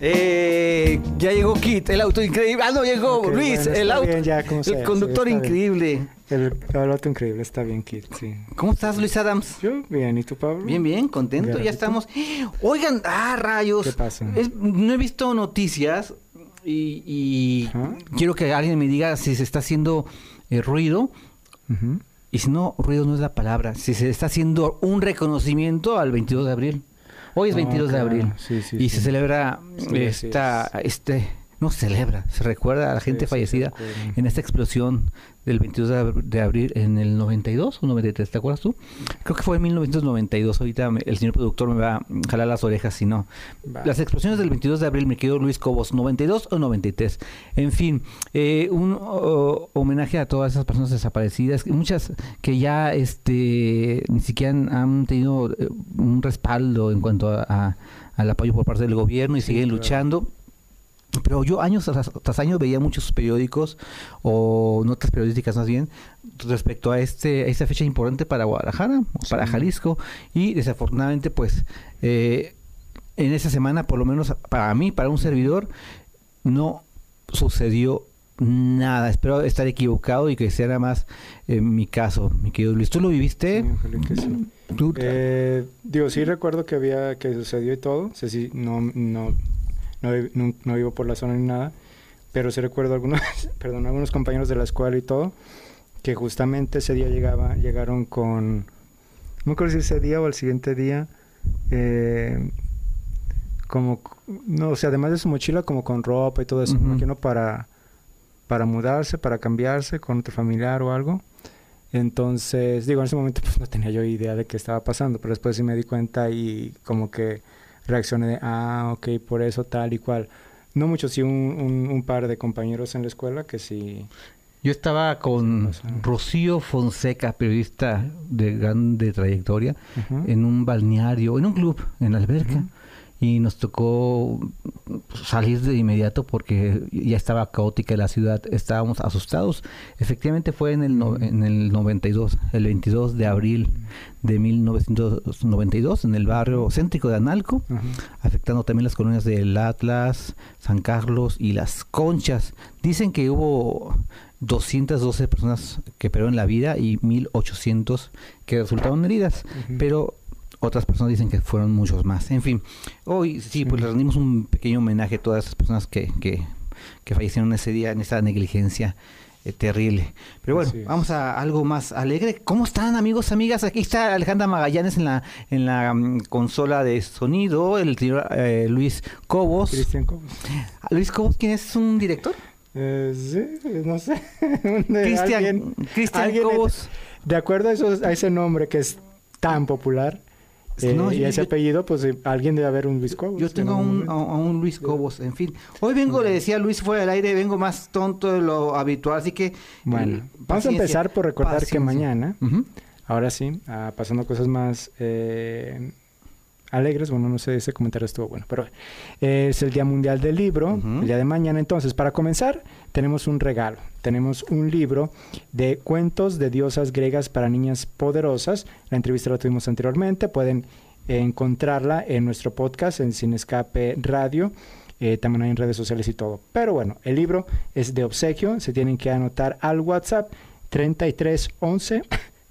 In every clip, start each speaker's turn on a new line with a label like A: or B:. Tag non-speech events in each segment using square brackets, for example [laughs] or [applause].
A: Eh, ya llegó Kit, el auto increíble. Ah, no, llegó Luis,
B: bueno,
A: el auto.
B: bien, ya, como
A: el
B: sea,
A: conductor increíble.
B: El, el auto increíble, está bien, Kit, sí.
A: ¿Cómo estás, Luis Adams?
B: Yo, bien, ¿y tú, Pablo?
A: Bien, bien, contento, ya estamos. Oigan, ah, rayos.
B: ¿Qué pasa?
A: Es- no he visto noticias y, y quiero que alguien me diga si se está haciendo eh, ruido.
B: Ujú.
A: Y si no, ruido no es la palabra. Si se está haciendo un reconocimiento al 22 de abril. Hoy es
B: Ah,
A: 22 de
B: claro.
A: abril.
B: Sí, sí,
A: y
B: sí.
A: se celebra
B: así
A: esta, este, no se celebra, se recuerda a la gente fallecida en esta explosión del 22 de, ab- de abril en el 92 o 93, ¿te acuerdas tú? Creo que fue en 1992. Ahorita me- el señor productor me va a jalar las orejas si no. Las explosiones del 22 de abril, mi querido Luis Cobos, 92 o 93. En fin, eh, un o- homenaje a todas esas personas desaparecidas, muchas que ya este ni siquiera han, han tenido eh, un respaldo en cuanto a, a- al apoyo por parte del gobierno y
B: Sí,
A: siguen
B: claro.
A: luchando. Pero yo años tras, tras años veía muchos periódicos o notas periodísticas más bien respecto a este a esta fecha importante para Guadalajara, o para
B: Sí.
A: Jalisco y desafortunadamente pues eh, en esa semana por lo menos para mí, para un servidor no sucedió nada. Espero estar equivocado y que sea nada más eh, mi caso, mi querido Luis. ¿Tú lo viviste?
B: Sí, ojalá que sí.
A: ¿Tú-
B: Eh, digo, sí recuerdo que había, que sucedió y todo. O sea, sí, no, no, no, no, no vivo por la zona ni nada. Pero sí recuerdo algunos, [laughs] perdón, algunos compañeros de la escuela y todo, que justamente ese día llegaba, llegaron con, no me acuerdo si ese día o el siguiente día, eh, como, no, o sea, además de su mochila, como con ropa y todo eso, me imagino para, para mudarse, para cambiarse con otro familiar o algo. Entonces, digo, en ese momento pues no tenía yo idea de qué estaba pasando, pero después sí me di cuenta y como que reaccioné de, ah, ok, por eso tal y cual. No mucho, sí un, un, un par de compañeros en la escuela que sí.
A: Yo estaba con
B: Sí.
A: Rocío Fonseca, periodista de grande trayectoria, en un balneario, en un club, en la alberca. Y nos tocó salir de inmediato porque ya estaba caótica la ciudad, estábamos asustados. Efectivamente fue en el, no- en el 92, el 22 de abril de 1992, en el barrio céntrico de Analco, afectando también las colonias del Atlas, San Carlos y Las Conchas. Dicen que hubo 212 personas que perdieron la vida y 1800 que resultaron heridas, pero otras personas dicen que fueron muchos más. En fin, hoy sí, pues le rendimos un pequeño homenaje a todas esas personas que, que, que fallecieron ese día en esta negligencia eh, terrible. Pero bueno, vamos a algo más alegre. ¿Cómo están amigos, amigas? Aquí está Alejandra Magallanes en la en la mm, consola de sonido, el señor eh, Luis Cobos.
B: Cristian Cobos.
A: Ah, Luis Cobos, ¿quién es? ¿Un director?
B: Eh, sí, no sé. [laughs]
A: Cristian Cobos.
B: De acuerdo a ese nombre que es tan popular eh,
A: No,
B: y ese
A: yo-
B: apellido, pues eh, alguien debe haber un Luis Cobos.
A: Yo
B: en
A: tengo un, a, un Luis Cobos, en fin. Hoy vengo, le decía Luis fuera del aire, vengo más tonto de lo habitual, así que...
B: Bueno,
A: eh,
B: vamos a empezar por recordar que mañana, ahora sí, ah, pasando cosas más eh, alegres, bueno, no sé, ese comentario estuvo bueno, pero eh, es el Día Mundial del Libro, el día de mañana. Entonces, para comenzar, tenemos un regalo. Tenemos un libro de cuentos de diosas griegas para niñas poderosas. La entrevista la tuvimos anteriormente, pueden eh, encontrarla en nuestro podcast en Sin Escape Radio. eh, también hay en redes sociales y todo. Pero bueno, el libro es de obsequio. Se tienen que anotar al WhatsApp 33 11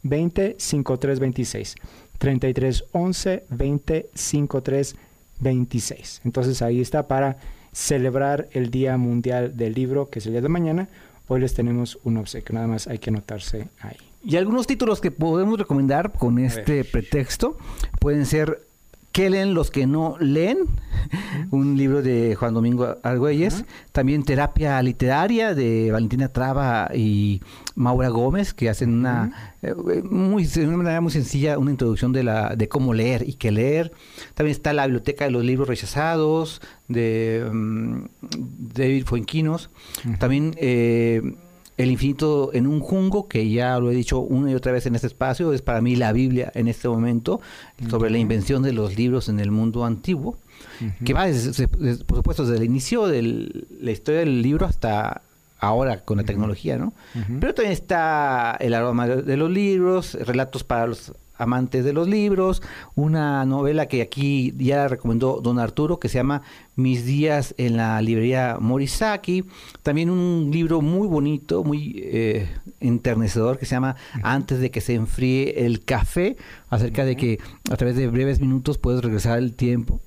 B: 20 53 26. 33 11 20 53 26. Entonces ahí está para celebrar el Día Mundial del Libro, que es el día de mañana. Hoy les tenemos un obsequio, nada más hay que anotarse ahí.
A: Y algunos títulos que podemos recomendar con este pretexto pueden ser ¿Qué leen los que no leen? Un libro de Juan Domingo Argüelles. También Terapia Literaria de Valentina Traba y Maura Gómez, que hacen una, eh, muy, de una manera muy sencilla una introducción de, la, de cómo leer y qué leer. También está la Biblioteca de los Libros Rechazados de mm, David Fuenquinos. También... Eh, el infinito en un jungo, que ya lo he dicho una y otra vez en este espacio, es para mí la Biblia en este momento, sobre la invención de los libros en el mundo antiguo, que va, por supuesto, desde el inicio de la historia del libro hasta ahora con la tecnología, ¿no? Pero también está el aroma de los libros, relatos para los amantes de los libros, una novela que aquí ya recomendó don Arturo que se llama Mis días en la librería Morisaki, también un libro muy bonito, muy eh, enternecedor que se llama Antes de que se enfríe el café, acerca de que a través de breves minutos puedes regresar el tiempo,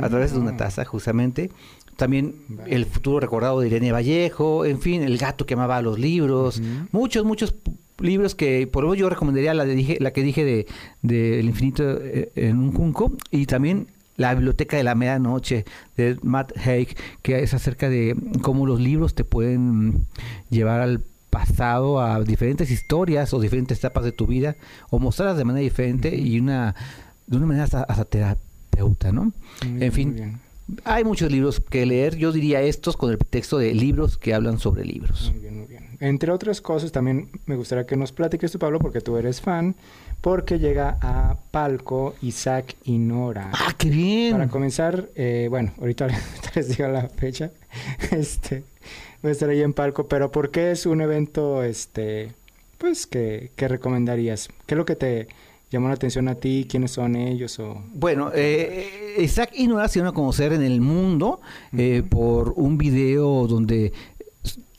A: a través de una taza justamente. También el futuro recordado de Irene Vallejo, en fin, el gato que amaba los libros, muchos, muchos libros que por lo yo recomendaría la, de, la que dije de, de El infinito eh, en un junco y también la biblioteca de la medianoche de Matt Haig, que es acerca de cómo los libros te pueden llevar al pasado a diferentes historias o diferentes etapas de tu vida o mostrarlas de manera diferente y una de una manera hasta, terapeuta, ¿no? en fin, hay muchos libros que leer, yo diría estos con el pretexto de libros que hablan sobre libros.
B: Muy bien, muy bien. Entre otras cosas, también me gustaría que nos platiques tú, Pablo, porque tú eres fan, porque llega a Palco Isaac y Nora.
A: ¡Ah, qué bien!
B: Para comenzar, eh, bueno, ahorita [laughs] les digo la fecha, [laughs] este, voy a estar ahí en Palco, pero ¿por qué es un evento, este, pues, que, que recomendarías? ¿Qué es lo que te llamó la atención a ti? ¿Quiénes son ellos? O...
A: Bueno, eh, Isaac y Nora se iban a conocer en el mundo eh, por un video donde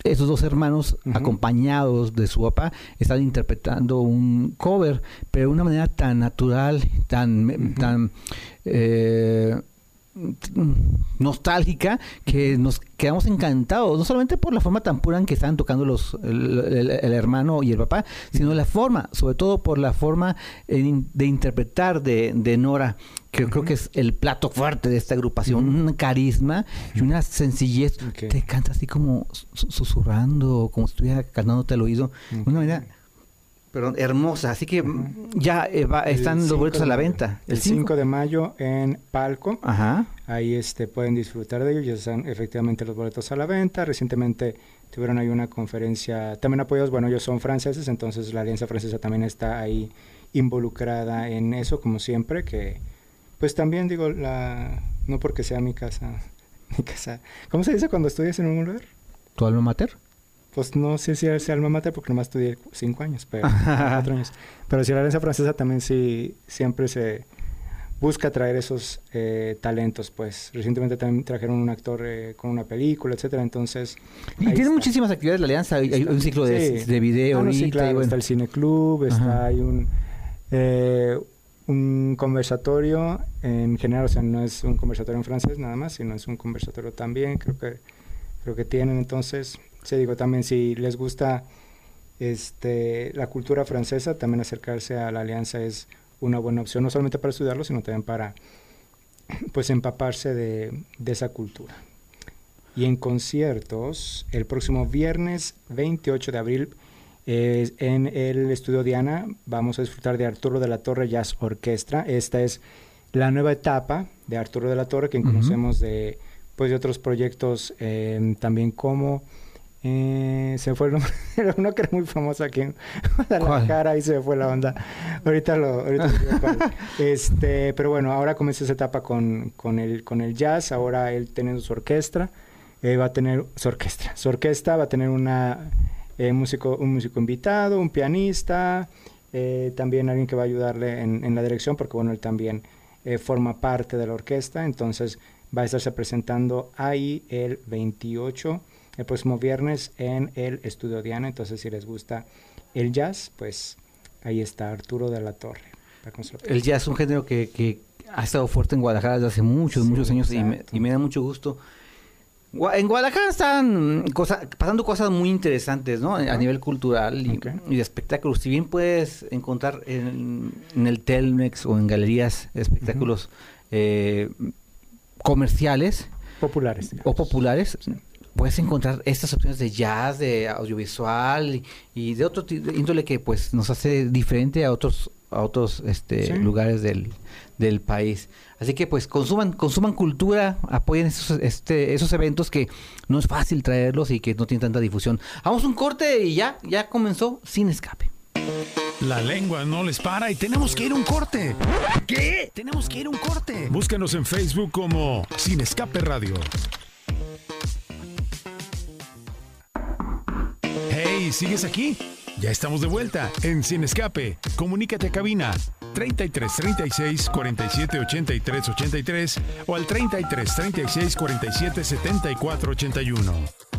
A: esos dos hermanos, acompañados de su papá, están interpretando un cover, pero de una manera tan natural, tan, tan eh, nostálgica que nos quedamos encantados, no solamente por la forma tan pura en que estaban tocando los el, hermano y el papá, sino la forma, sobre todo por la forma de interpretar de, de Nora, que creo que es el plato fuerte de esta agrupación, un carisma y una sencillez. Te canta así como susurrando, como si estuviera cantándote al oído, de una manera perdón, hermosa. Así que ya eh, están los boletos a la venta.
B: El 5 de mayo en Palco. Ajá. Ahí este, pueden disfrutar de ellos. Ya están efectivamente los boletos a la venta. Recientemente tuvieron ahí una conferencia, también apoyados, bueno, ellos son franceses, entonces la Alianza Francesa también está ahí involucrada en eso, como siempre, que pues también digo, la no porque sea mi casa, [laughs] mi casa. ¿Cómo se dice cuando estudias en un lugar?
A: ¿Tu alma mater?
B: Pues no sé si es alma mater porque nomás estudié cinco años, pero [laughs] cuatro años. Pero si la Alianza Francesa también sí siempre se busca traer esos eh, talentos, pues. Recientemente también trajeron un actor eh, con una película, etcétera, entonces...
A: Y tiene muchísimas actividades la Alianza, hay, un ciclo de, de video
B: ah, sí, claro, está el cine club, está hay un... Eh, un conversatorio en general, o sea, no es un conversatorio en francés nada más, sino es un conversatorio también, creo que creo que tienen. Entonces se digo también si les gusta este, la cultura francesa, también acercarse a la alianza es una buena opción, no solamente para estudiarlo, sino también para pues empaparse de, esa cultura. Y en conciertos, el próximo viernes 28 de abril, en el estudio Diana, vamos a disfrutar de Arturo de la Torre Jazz Orquestra. Esta es la nueva etapa de Arturo de la Torre, que conocemos de, pues, de otros proyectos eh, también como eh, se fue el nombre [laughs] uno que era muy famoso aquí en Guadalajara y se fue la onda. Ahorita lo, ahorita [laughs] este, pero bueno, ahora comienza esa etapa con, con, el, con el jazz, ahora él tiene su orquesta, eh, va a tener su orquesta, su orquesta va a tener una eh, músico, un músico invitado, un pianista, eh, también alguien que va a ayudarle en, en, la dirección, porque bueno, él también forma parte de la orquesta, entonces va a estarse presentando ahí el 28 el próximo viernes en el Estudio Diana. Entonces, si les gusta el jazz, pues ahí está Arturo de la Torre.
A: El jazz es un género que, que, ha estado fuerte en Guadalajara desde hace muchos, muchos años y me, da mucho gusto. En Guadalajara están pasando cosas muy interesantes, ¿no? A nivel cultural y, de espectáculos. Si bien puedes encontrar en, el Telmex o en galerías espectáculos eh, comerciales
B: Populares.
A: o populares, puedes encontrar estas opciones de jazz, de audiovisual y, y de otro de índole que pues nos hace diferente a otros a otros este,
B: Sí.
A: lugares del, del país. Así que pues consuman consuman cultura, apoyen esos este, esos eventos que no es fácil traerlos y que no tienen tanta difusión. Vamos a un corte y ya ya comenzó sin escape.
C: La lengua no les para y tenemos que ir a un corte.
D: ¿Qué?
C: Tenemos que ir a un corte. Búscanos en Facebook como Sin Escape Radio. ¿Sigues aquí? Ya estamos de vuelta en Sin Escape. Comunícate a cabina 33 36 47 83 83 o al 33 36 47 74 81.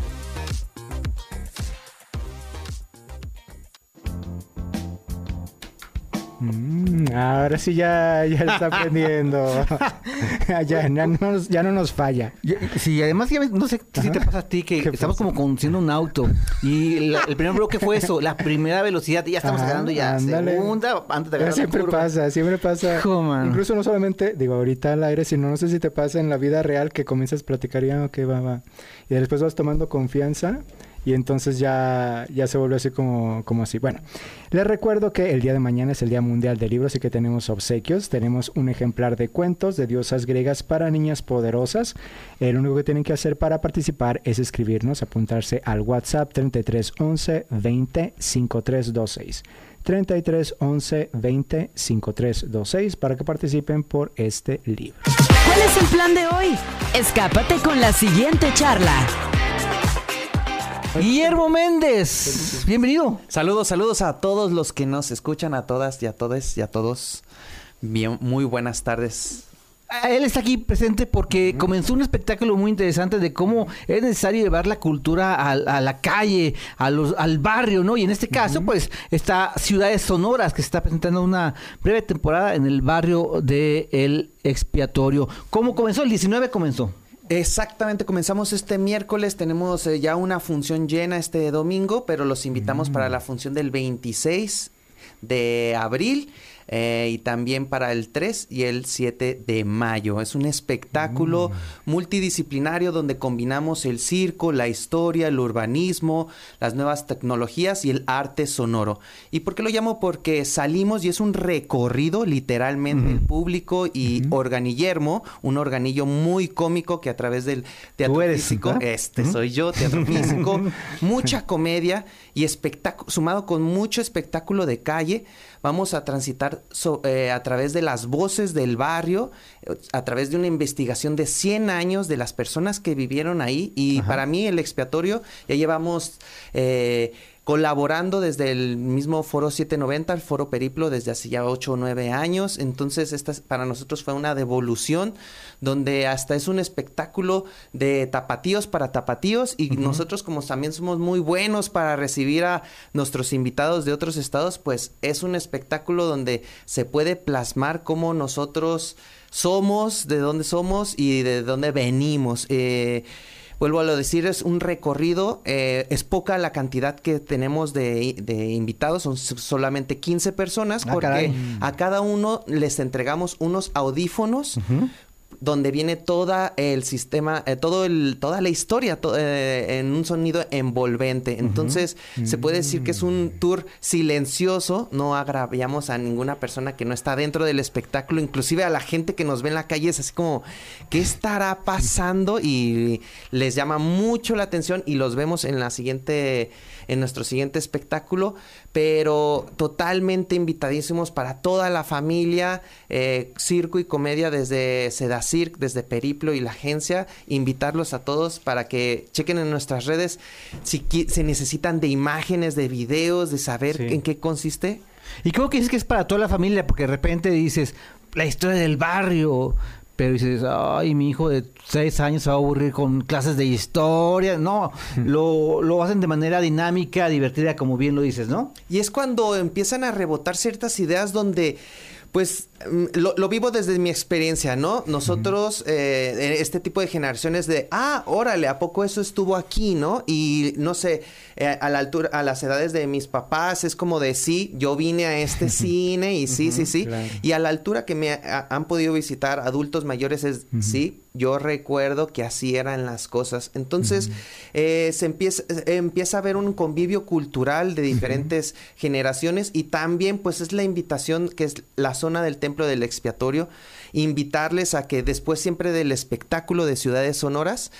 B: Mm, ahora sí ya, ya está aprendiendo. [laughs] [laughs] ya, ya, no ya no nos falla.
A: Sí, además, ya no sé si te pasa a ti que
B: ¿Qué
A: estamos
B: pasa?
A: como conduciendo un auto y la- el primer bloque fue eso, la primera velocidad, y ya estamos
B: Ajá,
A: agarrando ya
B: ándale.
A: segunda antes de la
B: siempre
A: curva.
B: pasa, siempre pasa. Incluso no solamente, digo, ahorita al aire, sino no sé si te pasa en la vida real que comienzas a platicar ya, ok, va, va. Y después vas tomando confianza y entonces ya, ya se vuelve así como, como así. Bueno, les recuerdo que el día de mañana es el Día Mundial del Libro, así que tenemos obsequios. Tenemos un ejemplar de cuentos de diosas griegas para niñas poderosas. El único que tienen que hacer para participar es escribirnos, apuntarse al WhatsApp 33 11 20 5326. 33 11 20 5326 para que participen por este libro.
E: ¿Cuál es el plan de hoy? Escápate con la siguiente charla.
A: Guillermo Méndez, bienvenido.
F: Saludos, saludos a todos los que nos escuchan, a todas y a todos y a todos. Bien, muy buenas tardes.
A: Ah, Él está aquí presente porque comenzó un espectáculo muy interesante de cómo es necesario llevar la cultura a, a la calle, a los, al barrio, ¿no? Y en este caso, pues, está Ciudades Sonoras, que se está presentando una breve temporada en el barrio de El Expiatorio. ¿Cómo comenzó? El 19 comenzó.
F: Exactamente, comenzamos este miércoles, tenemos eh, ya una función llena este domingo, pero los invitamos para la función del 26 de abril eh, y también para el 3 y el 7 de mayo. Es un espectáculo multidisciplinario donde combinamos el circo, la historia, el urbanismo, las nuevas tecnologías y el arte sonoro. ¿Y por qué lo llamo? Porque salimos y es un recorrido literalmente el público y Organillermo, un organillo muy cómico que a través del teatro
A: eres,
F: físico,
A: ¿verdad?
F: este soy yo, teatro físico, [laughs] mucha comedia y espectáculo, sumado con mucho espectáculo de calle, vamos a transitar so- eh, a través de las voces del barrio, eh, a través de una investigación de 100 años de las personas que vivieron ahí y para mí el expiatorio ya llevamos... eh, colaborando desde el mismo Foro 790, el Foro Periplo, desde hace ya 8 o 9 años. Entonces, esta es- para nosotros fue una devolución donde hasta es un espectáculo de tapatíos para tapatíos y nosotros como también somos muy buenos para recibir a nuestros invitados de otros estados, pues es un espectáculo donde se puede plasmar cómo nosotros somos, de dónde somos y de dónde venimos. Eh, Vuelvo a lo decir, es un recorrido, eh, es poca la cantidad que tenemos de, de invitados, son solamente 15 personas,
A: Ah,
F: porque
A: caray.
F: a cada uno les entregamos unos audífonos donde viene toda el sistema, eh, todo el, toda la historia to- eh, en un sonido envolvente. Entonces, se puede decir que es un tour silencioso, no agraviamos a ninguna persona que no está dentro del espectáculo, inclusive a la gente que nos ve en la calle es así como, ¿qué estará pasando? Y les llama mucho la atención y los vemos en la siguiente, en nuestro siguiente espectáculo, pero totalmente invitadísimos para toda la familia, eh, circo y comedia desde Sedacirc, desde Periplo y la agencia, invitarlos a todos para que chequen en nuestras redes si se necesitan de imágenes, de videos, de saber
B: Sí.
F: en qué consiste.
A: Y creo que que es para toda la familia, porque de repente dices, la historia del barrio, pero dices, ay, mi hijo de seis años se va a aburrir con clases de historia. No, lo, lo hacen de manera dinámica, divertida, como bien lo dices, ¿no?
F: Y es cuando empiezan a rebotar ciertas ideas donde Pues mm, lo, lo vivo desde mi experiencia, ¿no? Nosotros, eh, este tipo de generaciones de, ah, órale, ¿a poco eso estuvo aquí, no? Y no sé, eh, a la altura, a las edades de mis papás, es como de, sí, yo vine a este [laughs] cine y sí, sí, sí.
B: claro.
F: Y a la altura que me ha- han podido visitar adultos mayores es, sí, yo recuerdo que así eran las cosas. Entonces, eh, se empieza, eh, empieza a haber un convivio cultural de diferentes generaciones y también, pues, es la invitación que es la zona del templo del expiatorio, invitarles a que después siempre del espectáculo de ciudades sonoras,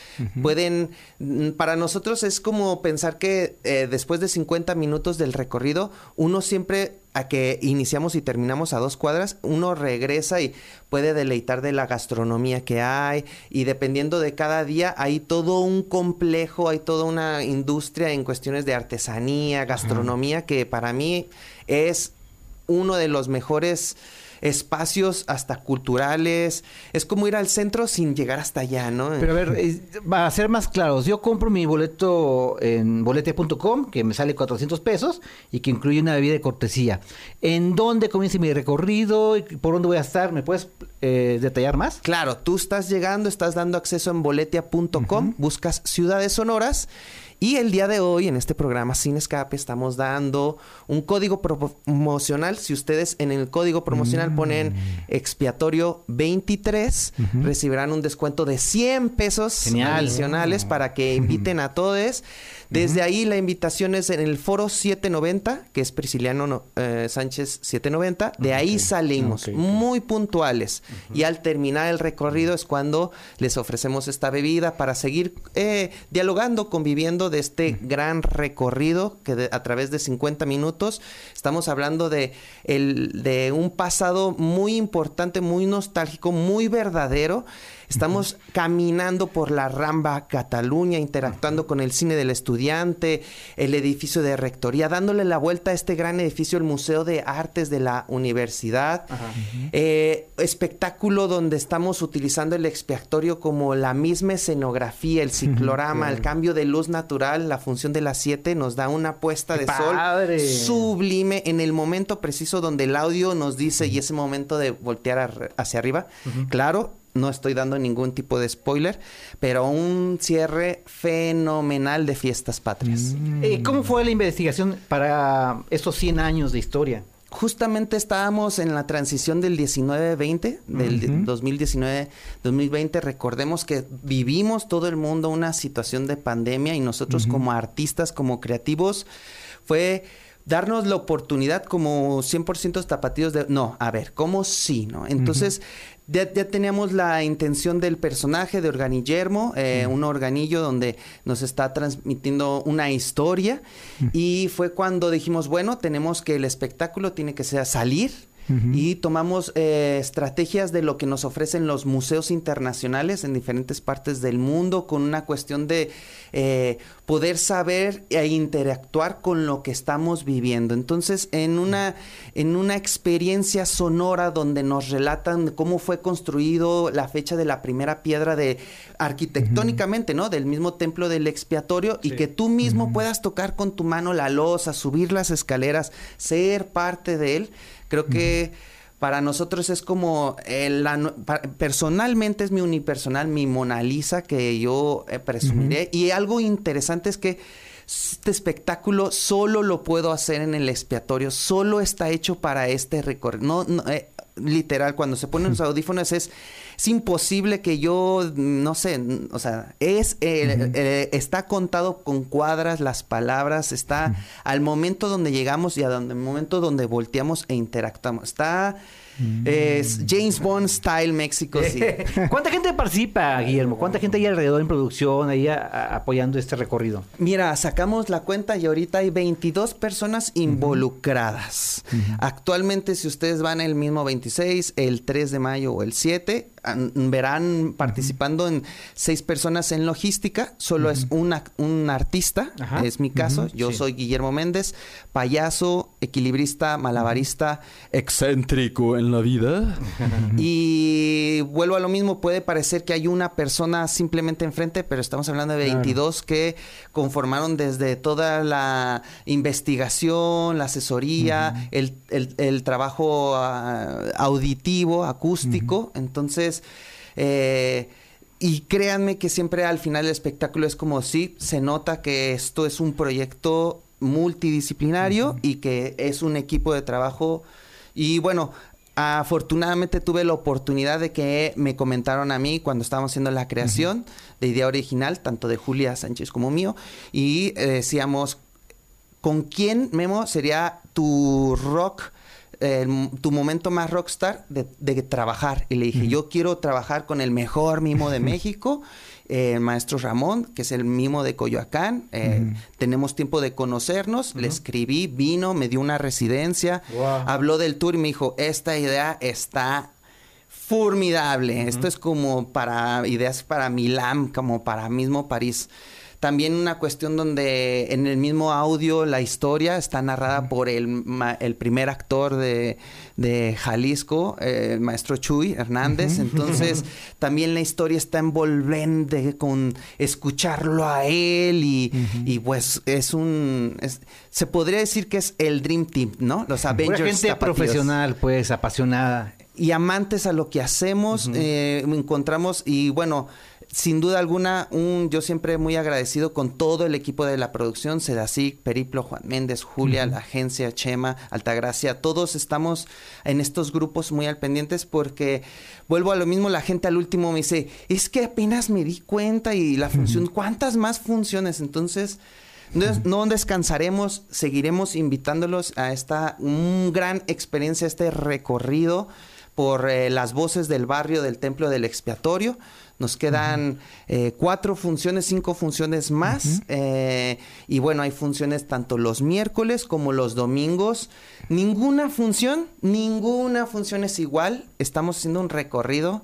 F: pueden, mm, para nosotros es como pensar que eh, después de 50 minutos del recorrido, uno siempre a que iniciamos y terminamos a dos cuadras, uno regresa y puede deleitar de la gastronomía que hay y dependiendo de cada día hay todo un complejo, hay toda una industria en cuestiones de artesanía, gastronomía que para mí es uno de los mejores espacios hasta culturales. Es como ir al centro sin llegar hasta allá, ¿no?
A: Pero a ver, eh, para ser más claros, yo compro mi boleto en bolete.com, que me sale 400 pesos y que incluye una bebida de cortesía. ¿En dónde comienza mi recorrido? ¿Por dónde voy a estar? ¿Me puedes eh, detallar más?
F: Claro, tú estás llegando, estás dando acceso en boletia.com, buscas ciudades sonoras y el día de hoy en este programa Sin Escape estamos dando un código promocional. Si ustedes en el código promocional ponen expiatorio 23, recibirán un descuento de 100 pesos
A: Genial.
F: adicionales para que inviten a todos. [laughs] Desde ahí la invitación es en el foro 790, que es Prisciliano no- eh, Sánchez 790. De ahí salimos,
B: ok.
F: muy puntuales. Y al terminar el recorrido es cuando les ofrecemos esta bebida para seguir eh, dialogando, conviviendo de este gran recorrido que de- a través de 50 minutos estamos hablando de, el, de un pasado muy importante, muy nostálgico, muy verdadero. Estamos caminando por la Ramba Cataluña, interactuando con el cine del estudiante, el edificio de rectoría, dándole la vuelta a este gran edificio, el Museo de Artes de la Universidad. Eh, espectáculo donde estamos utilizando el expiatorio como la misma escenografía, el ciclorama, el cambio de luz natural, la función de las 7 nos da una puesta
A: ¡Qué
F: de sol sublime en el momento preciso donde el audio nos dice y ese momento de voltear ar- hacia arriba. Claro, no estoy dando ningún tipo de spoiler, pero un cierre fenomenal de fiestas patrias.
A: Eh, ¿Cómo fue la investigación para estos 100 años de historia?
F: Justamente estábamos en la transición del 19-20, del 2019-2020. Recordemos que vivimos todo el mundo una situación de pandemia y nosotros como artistas, como creativos, fue darnos la oportunidad como 100% tapatíos de... No, a ver, ¿cómo sí, no? Entonces... Ya, ya teníamos la intención del personaje de Organillermo, eh, un organillo donde nos está transmitiendo una historia y fue cuando dijimos, bueno, tenemos que el espectáculo tiene que ser salir y tomamos eh, estrategias de lo que nos ofrecen los museos internacionales en diferentes partes del mundo con una cuestión de eh, poder saber e interactuar con lo que estamos viviendo. Entonces, en una, en una experiencia sonora donde nos relatan cómo fue construido la fecha de la primera piedra de arquitectónicamente, ¿no? Del mismo templo del expiatorio y que tú mismo puedas tocar con tu mano la losa, subir las escaleras, ser parte de él. Creo que para nosotros es como el, pa- personalmente es mi unipersonal, mi Mona Lisa que yo eh, presumiré. Y algo interesante es que este espectáculo solo lo puedo hacer en el expiatorio, solo está hecho para este recorrido. No, no, eh, literal, cuando se ponen los audífonos es, es imposible que yo, no sé, o sea, es eh, eh, está contado con cuadras las palabras, está al momento donde llegamos y al momento donde volteamos e interactuamos. Está es James Bond style México, sí. [laughs]
A: ¿Cuánta gente participa, Guillermo? ¿Cuánta gente hay alrededor en producción, ahí a- a- apoyando este recorrido?
F: Mira, sacamos la cuenta y ahorita hay 22 personas involucradas. Actualmente, si ustedes van el mismo 26, el 3 de mayo o el 7, an- verán participando en seis personas en logística. Solo es una, un artista,
A: Ajá.
F: es mi caso. Yo
A: Sí.
F: soy Guillermo Méndez, payaso, equilibrista, malabarista, excéntrico en la vida. [laughs] y vuelvo a lo mismo, puede parecer que hay una persona simplemente enfrente, pero estamos hablando de
B: Claro.
F: 22 que conformaron desde toda la investigación, la asesoría, el, el- el trabajo ah, auditivo, acústico. Entonces, eh, y créanme que siempre al final del espectáculo es como si se nota que esto es un proyecto multidisciplinario y que es un equipo de trabajo. Y bueno, afortunadamente tuve la oportunidad de que me comentaron a mí cuando estábamos haciendo la creación de idea original, tanto de Julia Sánchez como mío, y eh, decíamos, ¿con quién, Memo, sería tu rock? eh, tu momento más rockstar de, de trabajar. Y le dije, yo quiero trabajar con el mejor mimo de [laughs] México, eh, el maestro Ramón, que es el mimo de Coyoacán. Eh, Tenemos tiempo de conocernos. Le escribí, vino, me dio una residencia, habló del tour y me dijo, esta idea está formidable. Esto es como para ideas para Milán, como para mismo París. También una cuestión donde en el mismo audio la historia está narrada por el, ma- el primer actor de, de Jalisco, eh, el maestro Chuy Hernández. Entonces [laughs] también la historia está envolvente con escucharlo a él y, y pues es un... es- se podría decir que es el Dream Team, ¿no? Los
A: Pura
F: Avengers
A: gente
F: tapatíos
A: profesional, pues, apasionada.
F: y amantes a lo que hacemos, eh, encontramos y bueno, sin duda alguna, un, yo siempre muy agradecido con todo el equipo de la producción, Sedacic, Periplo, Juan Méndez, Julia, la agencia, Chema, Altagracia, todos estamos en estos grupos muy al pendientes porque vuelvo a lo mismo, la gente al último me dice, es que apenas me di cuenta y la función, ¿cuántas más funciones? Entonces... No, no descansaremos, seguiremos invitándolos a esta un gran experiencia, este recorrido por eh, las voces del barrio del Templo del Expiatorio. Nos quedan eh, cuatro funciones, cinco funciones más. eh, y bueno, hay funciones tanto los miércoles como los domingos. Ninguna función, ninguna función es igual. Estamos haciendo un recorrido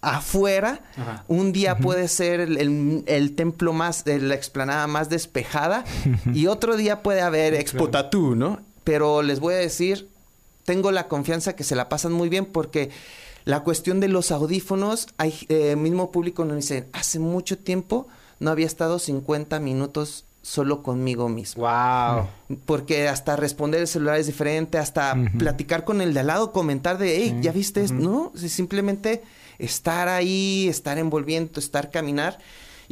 F: afuera. Un día puede ser el, el- el templo más, eh, la explanada más despejada. [laughs] y otro día puede haber Expo Tatú, ¿no? Pero les voy a decir, tengo la confianza que se la pasan muy bien porque la cuestión de los audífonos, hay eh, mismo público nos dice, hace mucho tiempo no había estado 50 minutos solo conmigo mismo.
A: Wow.
F: Porque hasta responder el celular es diferente, hasta platicar con el de al lado, comentar de, hey, ¿ya viste esto? No, si simplemente estar ahí, estar envolviendo, estar caminar.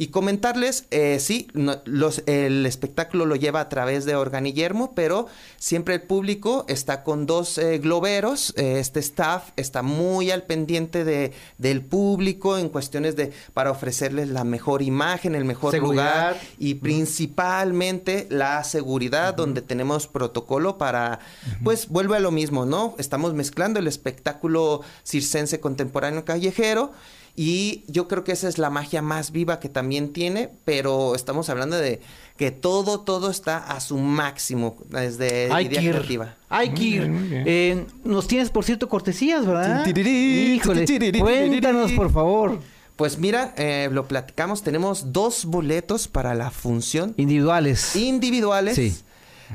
F: Y comentarles, eh, sí, no- los, el espectáculo lo lleva a través de Organillermo, pero siempre el público está con dos eh, globeros. eh, este staff está muy al pendiente de, del público en cuestiones de para ofrecerles la mejor imagen, el mejor
A: Seguridad.
F: lugar y principalmente la seguridad donde tenemos protocolo para pues vuelve a lo mismo no estamos mezclando el espectáculo circense contemporáneo callejero y yo creo que esa es la magia más viva que también tiene pero estamos hablando de que todo todo está a su máximo desde
A: Hay
F: idea
A: que ir.
F: creativa
A: Hay que ir.
B: bien, muy bien.
A: Eh, nos tienes, por cierto, cortesías, ¿verdad? Híjole, cuéntanos, por favor.
F: pues mira eh, lo platicamos tenemos dos boletos para la función
A: Individuales.
F: individuales
A: Sí.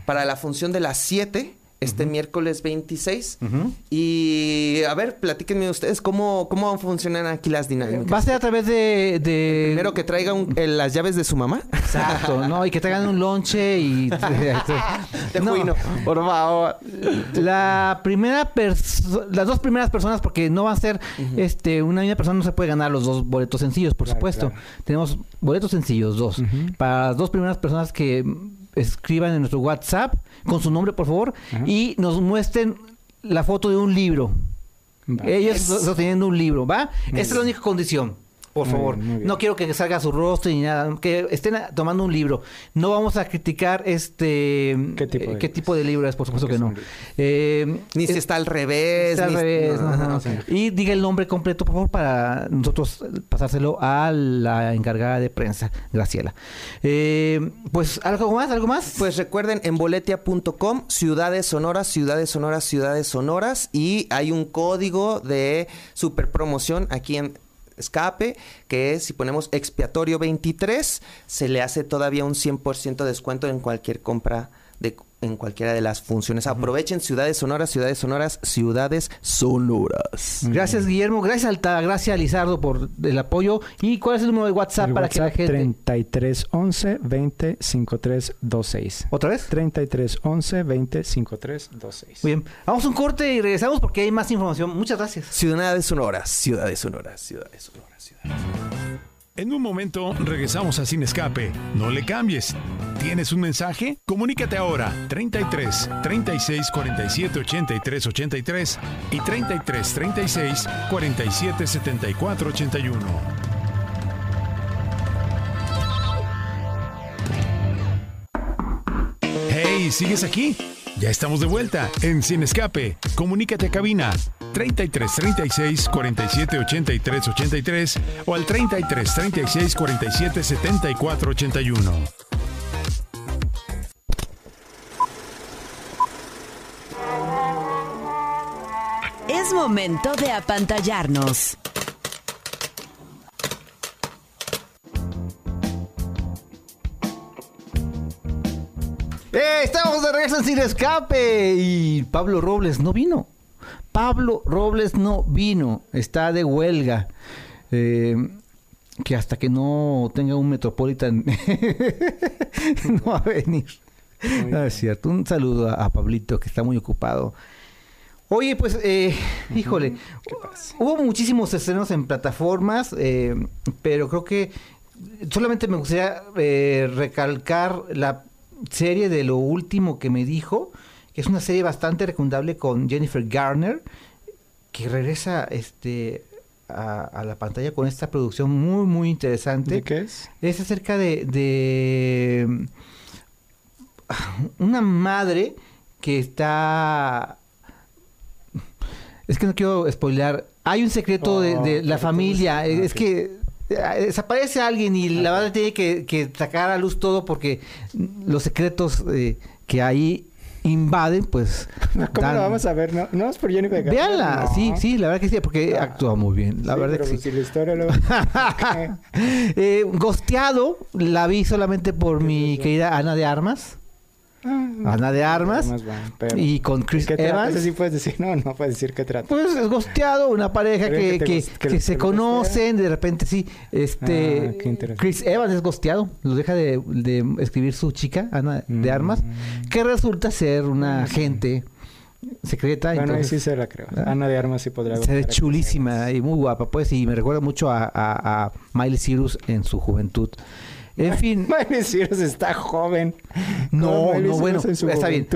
F: para la función de las 7 este miércoles 26.
A: Ujú.
F: Y a ver, platíquenme ustedes cómo, cómo funcionan aquí las dinámicas.
A: Va a ser a través de... de...
F: Primero que traiga un- eh, las llaves de su mamá.
A: Exacto, ¿no? Y que traigan un lonche y... [laughs] [laughs]
F: De
A: No.
F: juino, por favor.
A: La primera persona, las dos primeras personas, porque no va a ser este una misma persona, no se puede ganar los dos boletos sencillos, por
B: Claro,
A: supuesto.
B: claro.
A: Tenemos boletos sencillos, dos. Para las dos primeras personas que escriban en nuestro WhatsApp con su nombre, por favor,
B: Ajá.
A: y nos muestren la foto de un libro.
B: Va.
A: Ellos sosteniendo un libro, ¿va? Esa es la única condición. Por
B: Muy
A: favor,
B: bien, muy bien.
A: no quiero que salga su rostro ni nada, que estén a- tomando un libro. No vamos a criticar este
B: ¿Qué tipo de
A: eh,
B: libros?
A: qué tipo de libro es, por supuesto
B: Porque
A: que no. Eh,
F: Ni si
A: es-
F: está al revés.
A: está al
F: ni-
A: revés,
F: no, no, no.
A: Y diga el nombre completo, por favor, para nosotros pasárselo a la encargada de prensa, Graciela. Eh, pues, ¿algo más? ¿Algo más?
F: Pues recuerden en boletia.com, ciudades sonoras, ciudades sonoras, ciudades sonoras. Y hay un código de super promoción aquí en Escape, que es si ponemos expiatorio 23, se le hace todavía un 100% de descuento en cualquier compra en cualquiera de las funciones. Aprovechen ciudades sonoras, ciudades sonoras, ciudades sonoras.
A: Gracias, Guillermo. Gracias, Altagracia Lizardo, por el apoyo. ¿Y cuál es el número de WhatsApp
B: El
A: para que la gente...
B: 33 11 20 53 26.
A: ¿Otra vez?
B: 33 11 20 53 26.
A: Muy bien. Vamos a un corte y regresamos porque hay más información. Muchas gracias.
F: Ciudades sonoras, ciudades sonoras, ciudades sonoras, ciudades sonoras.
C: En un momento regresamos a Sin Escape. No le cambies. ¿Tienes un mensaje? Comunícate ahora 33 36 47 83 83 y 33 36 47 74 81. Hey, ¿sigues aquí? Ya estamos de vuelta en Sin Escape. Comunícate a cabina 33 36 47 83 83 o al 33 36 47 74 81.
E: Es momento de apantallarnos.
A: ¡Eh! Estamos de regreso en Sin Escape y Pablo Robles no vino. Pablo Robles no vino. Está de huelga. Eh, que hasta que no tenga un Metropolitan [laughs] no va a venir. No, es cierto. Un saludo a, a Pablito que está muy ocupado. Oye, pues, eh, híjole, hubo muchísimos estrenos en plataformas, eh, pero creo que solamente me gustaría eh, recalcar la serie de lo último que me dijo, que es una serie bastante recomendable con Jennifer Garner, que regresa este a, a la pantalla con esta producción muy, muy interesante.
B: ¿De qué es?
A: Es acerca de, de mm, una madre que está... Es que no quiero spoilear. Hay un secreto de, de
B: Oh,
A: la familia. es que desaparece alguien y la madre tiene que, que sacar a luz todo porque los secretos eh, que ahí invaden, pues... [laughs]
B: ¿Cómo
A: dan-
B: lo vamos a ver? No, no es por Jennifer Garner.
A: Véanla,
B: No.
A: sí, sí, la verdad que sí, porque
B: Ah.
A: actúa muy bien. La
B: Sí,
A: verdad
B: pero
A: que
B: pues
A: sí.
B: si. [laughs]
A: Eh, Gosteado, la vi solamente por mi querida Ana de Armas.
B: Ah,
A: Ana de Armas.
B: Armas, bueno, pero-
A: Y con Chris. Evans.
B: Sí puedes decir, no, no puedes decir qué trata.
A: Pues es gosteado, una pareja que,
B: que
A: se conocen, de repente sí. Este
B: Ah.
A: Chris Evans es gosteado, lo deja de, de escribir su chica, Ana de
B: Mm.
A: Armas, que resulta ser una agente secreta.
B: Bueno, ahí
A: entonces,
B: sí se la creo. Ana de Armas sí podría...
A: se ve chulísima y muy guapa, pues, y me recuerda mucho a, a, a Miley Cyrus en su juventud. En fin. [laughs]
B: Miley Cyrus está joven.
A: no, no, bueno, está bien.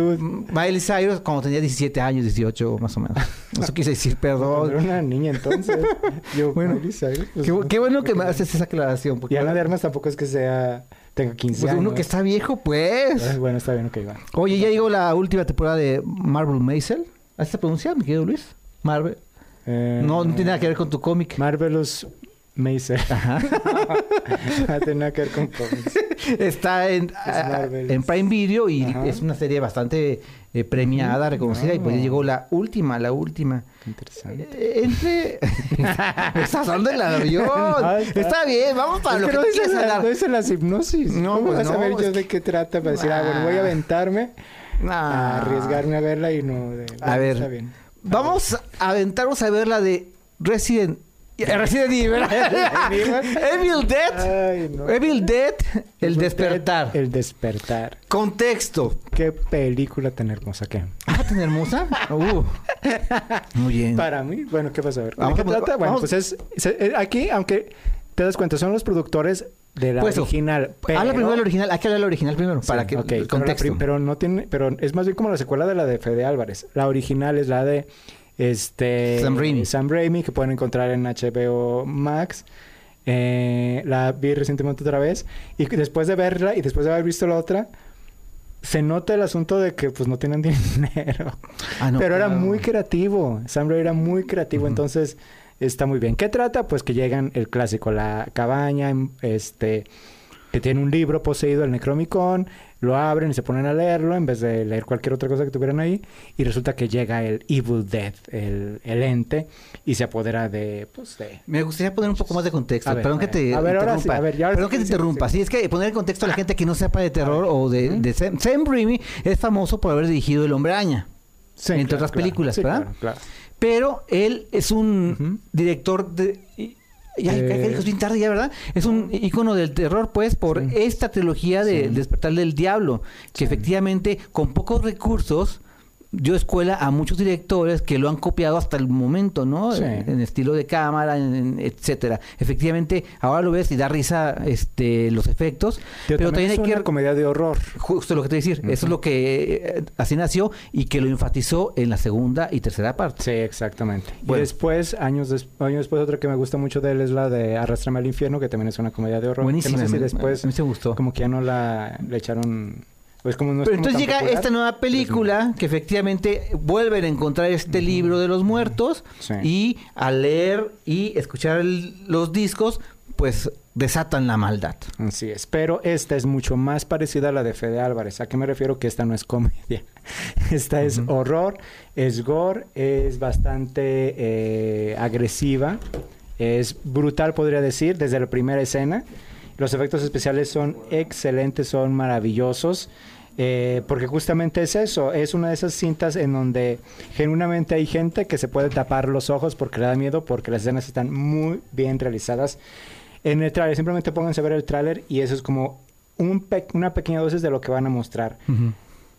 A: Miley Cyrus cuando tenía 17 años, 18 más o menos. Eso quise decir, perdón.
B: era una niña entonces. [laughs] Yo,
A: Bueno,
B: Miley Cyrus, pues,
A: Qué,
B: no.
A: qué bueno que me haces esa aclaración. Porque
B: Y Ana de Armas tampoco es que sea... Tenga 15
A: pues
B: años.
A: uno que está viejo, pues.
B: Bueno, está bien, ok, va.
A: Oye, ya llegó la última temporada de Marvel Maisel. ¿Así se pronuncia, mi querido Luis? Marvel.
B: Eh,
A: No, no tiene nada que ver con tu cómic.
B: Marvelous Mazer.
A: Ajá.
B: no tiene nada que ver con cómics.
A: Está en, ah, en Prime Video y
B: Ajá.
A: es una serie bastante eh, premiada, reconocida. Y pues
B: No.
A: llegó la última, la última.
B: Qué interesante.
A: Eh, Entre. Estás hablando del avión.
B: No,
A: está...
B: está-
A: bien, vamos para
B: Es
A: lo
B: que no dice,
A: quieres
B: la,
A: hablar.
B: no las hipnosis.
A: No,
B: ¿Cómo
A: pues
B: vas a
A: no,
B: ver yo
A: es
B: de qué trata para decir, ah, bueno, voy a
A: Ah.
B: aventarme a
A: Ah.
B: arriesgarme a verla y no... De,
A: A
B: bueno,
A: ver.
B: Está bien.
A: Vamos a aventarnos a ver la de Resident, eh, Resident Evil. [laughs] [laughs] Evil Dead.
B: Ay, no.
A: Evil Dead, El Despertar.
B: El despertar.
A: Contexto.
B: Qué película tan hermosa que.
A: Ah, tan hermosa. [laughs] Uh. Muy bien.
B: Para mí, bueno, ¿qué vas a ver? ¿De qué trata? Bueno,
A: vamos-
B: pues es, aquí, aunque te das cuenta, son los productores de la
A: Pues
B: original. Pero,
A: Habla primero del original. Hay que hablar del original primero.
B: Sí,
A: para que
B: ok,
A: el
B: pero
A: contexto.
B: prim- Pero, no tiene, pero es más bien como la secuela de la de Fede Álvarez. La original es la de este
A: Sam Raimi.
B: Sam Raimi, que pueden encontrar en HBO Max. Eh, la vi recientemente otra vez y después de verla y después de haber visto la otra, se nota el asunto de que pues no tienen [laughs] dinero.
A: Ah, no,
B: Pero era
A: claro.
B: muy creativo. Sam Raimi era muy creativo, entonces está muy bien. ¿Qué trata? Pues que llegan el clásico, la cabaña, em, este, que tiene un libro poseído, el Necromicon, lo abren y se ponen a leerlo en vez de leer cualquier otra cosa que tuvieran ahí. Y resulta que llega el Evil Dead, el, el ente, y se apodera de, pues, de...
A: Me gustaría poner un poco más de contexto.
B: Ver,
A: Perdón que te
B: A ver, ahora sí,
A: interrumpa.
B: a ver, ya ahora
A: Perdón
B: sí
A: que te
B: sí,
A: interrumpa.
B: sí.
A: Es que poner en contexto a la gente que no sepa de terror o de, de Sam, Sam Raimi es famoso por haber dirigido El Hombre Araña.
B: Sí,
A: Entre
B: claro,
A: otras películas, ¿verdad?
B: claro, claro.
A: Pero él es un director de... Ya,
B: Eh,
A: es bien tarde ya, ¿verdad? Es un ícono del terror, pues, por
B: Sí.
A: esta trilogía de
B: Sí.
A: Despertar del Diablo, que efectivamente, con pocos recursos, dio escuela a muchos directores que lo han copiado hasta el momento, ¿no?
B: Sí.
A: En, en estilo de cámara, en- en etcétera. Efectivamente, ahora lo ves y da risa este, los efectos,
B: Pero,
A: pero
B: también
A: también
B: es
A: hay que
B: una comedia de horror.
A: Justo lo que te iba a decir, eso es lo que eh, así nació y que lo enfatizó en la segunda y tercera parte.
B: Sí, exactamente.
A: Bueno.
B: Y después, años, des- años después, otra que me gusta mucho de él es la de Arrastrame al infierno, que también es una comedia de horror.
A: Buenísima,
B: no sé si
A: me-
B: después,
A: a mí se gustó.
B: como que ya no la le echaron... Pues como no
A: Pero
B: como
A: entonces llega
B: popular,
A: esta nueva película que efectivamente vuelven a encontrar este libro de los muertos
B: Sí.
A: y al leer y escuchar el- los discos, pues desatan la maldad.
B: Así es. Pero esta es mucho más parecida a la de Fede Álvarez. ¿A qué me refiero? Que esta no es comedia. [laughs] Esta es horror, es gore, es bastante eh, agresiva, es brutal, podría decir, desde la primera escena. Los efectos especiales son excelentes, son maravillosos. eh, porque justamente es eso, es una de esas cintas en donde genuinamente hay gente que se puede tapar los ojos porque le da miedo, porque las escenas están muy bien realizadas en el tráiler. Simplemente pónganse a ver el tráiler y eso es como un pe- una pequeña dosis de lo que van a mostrar.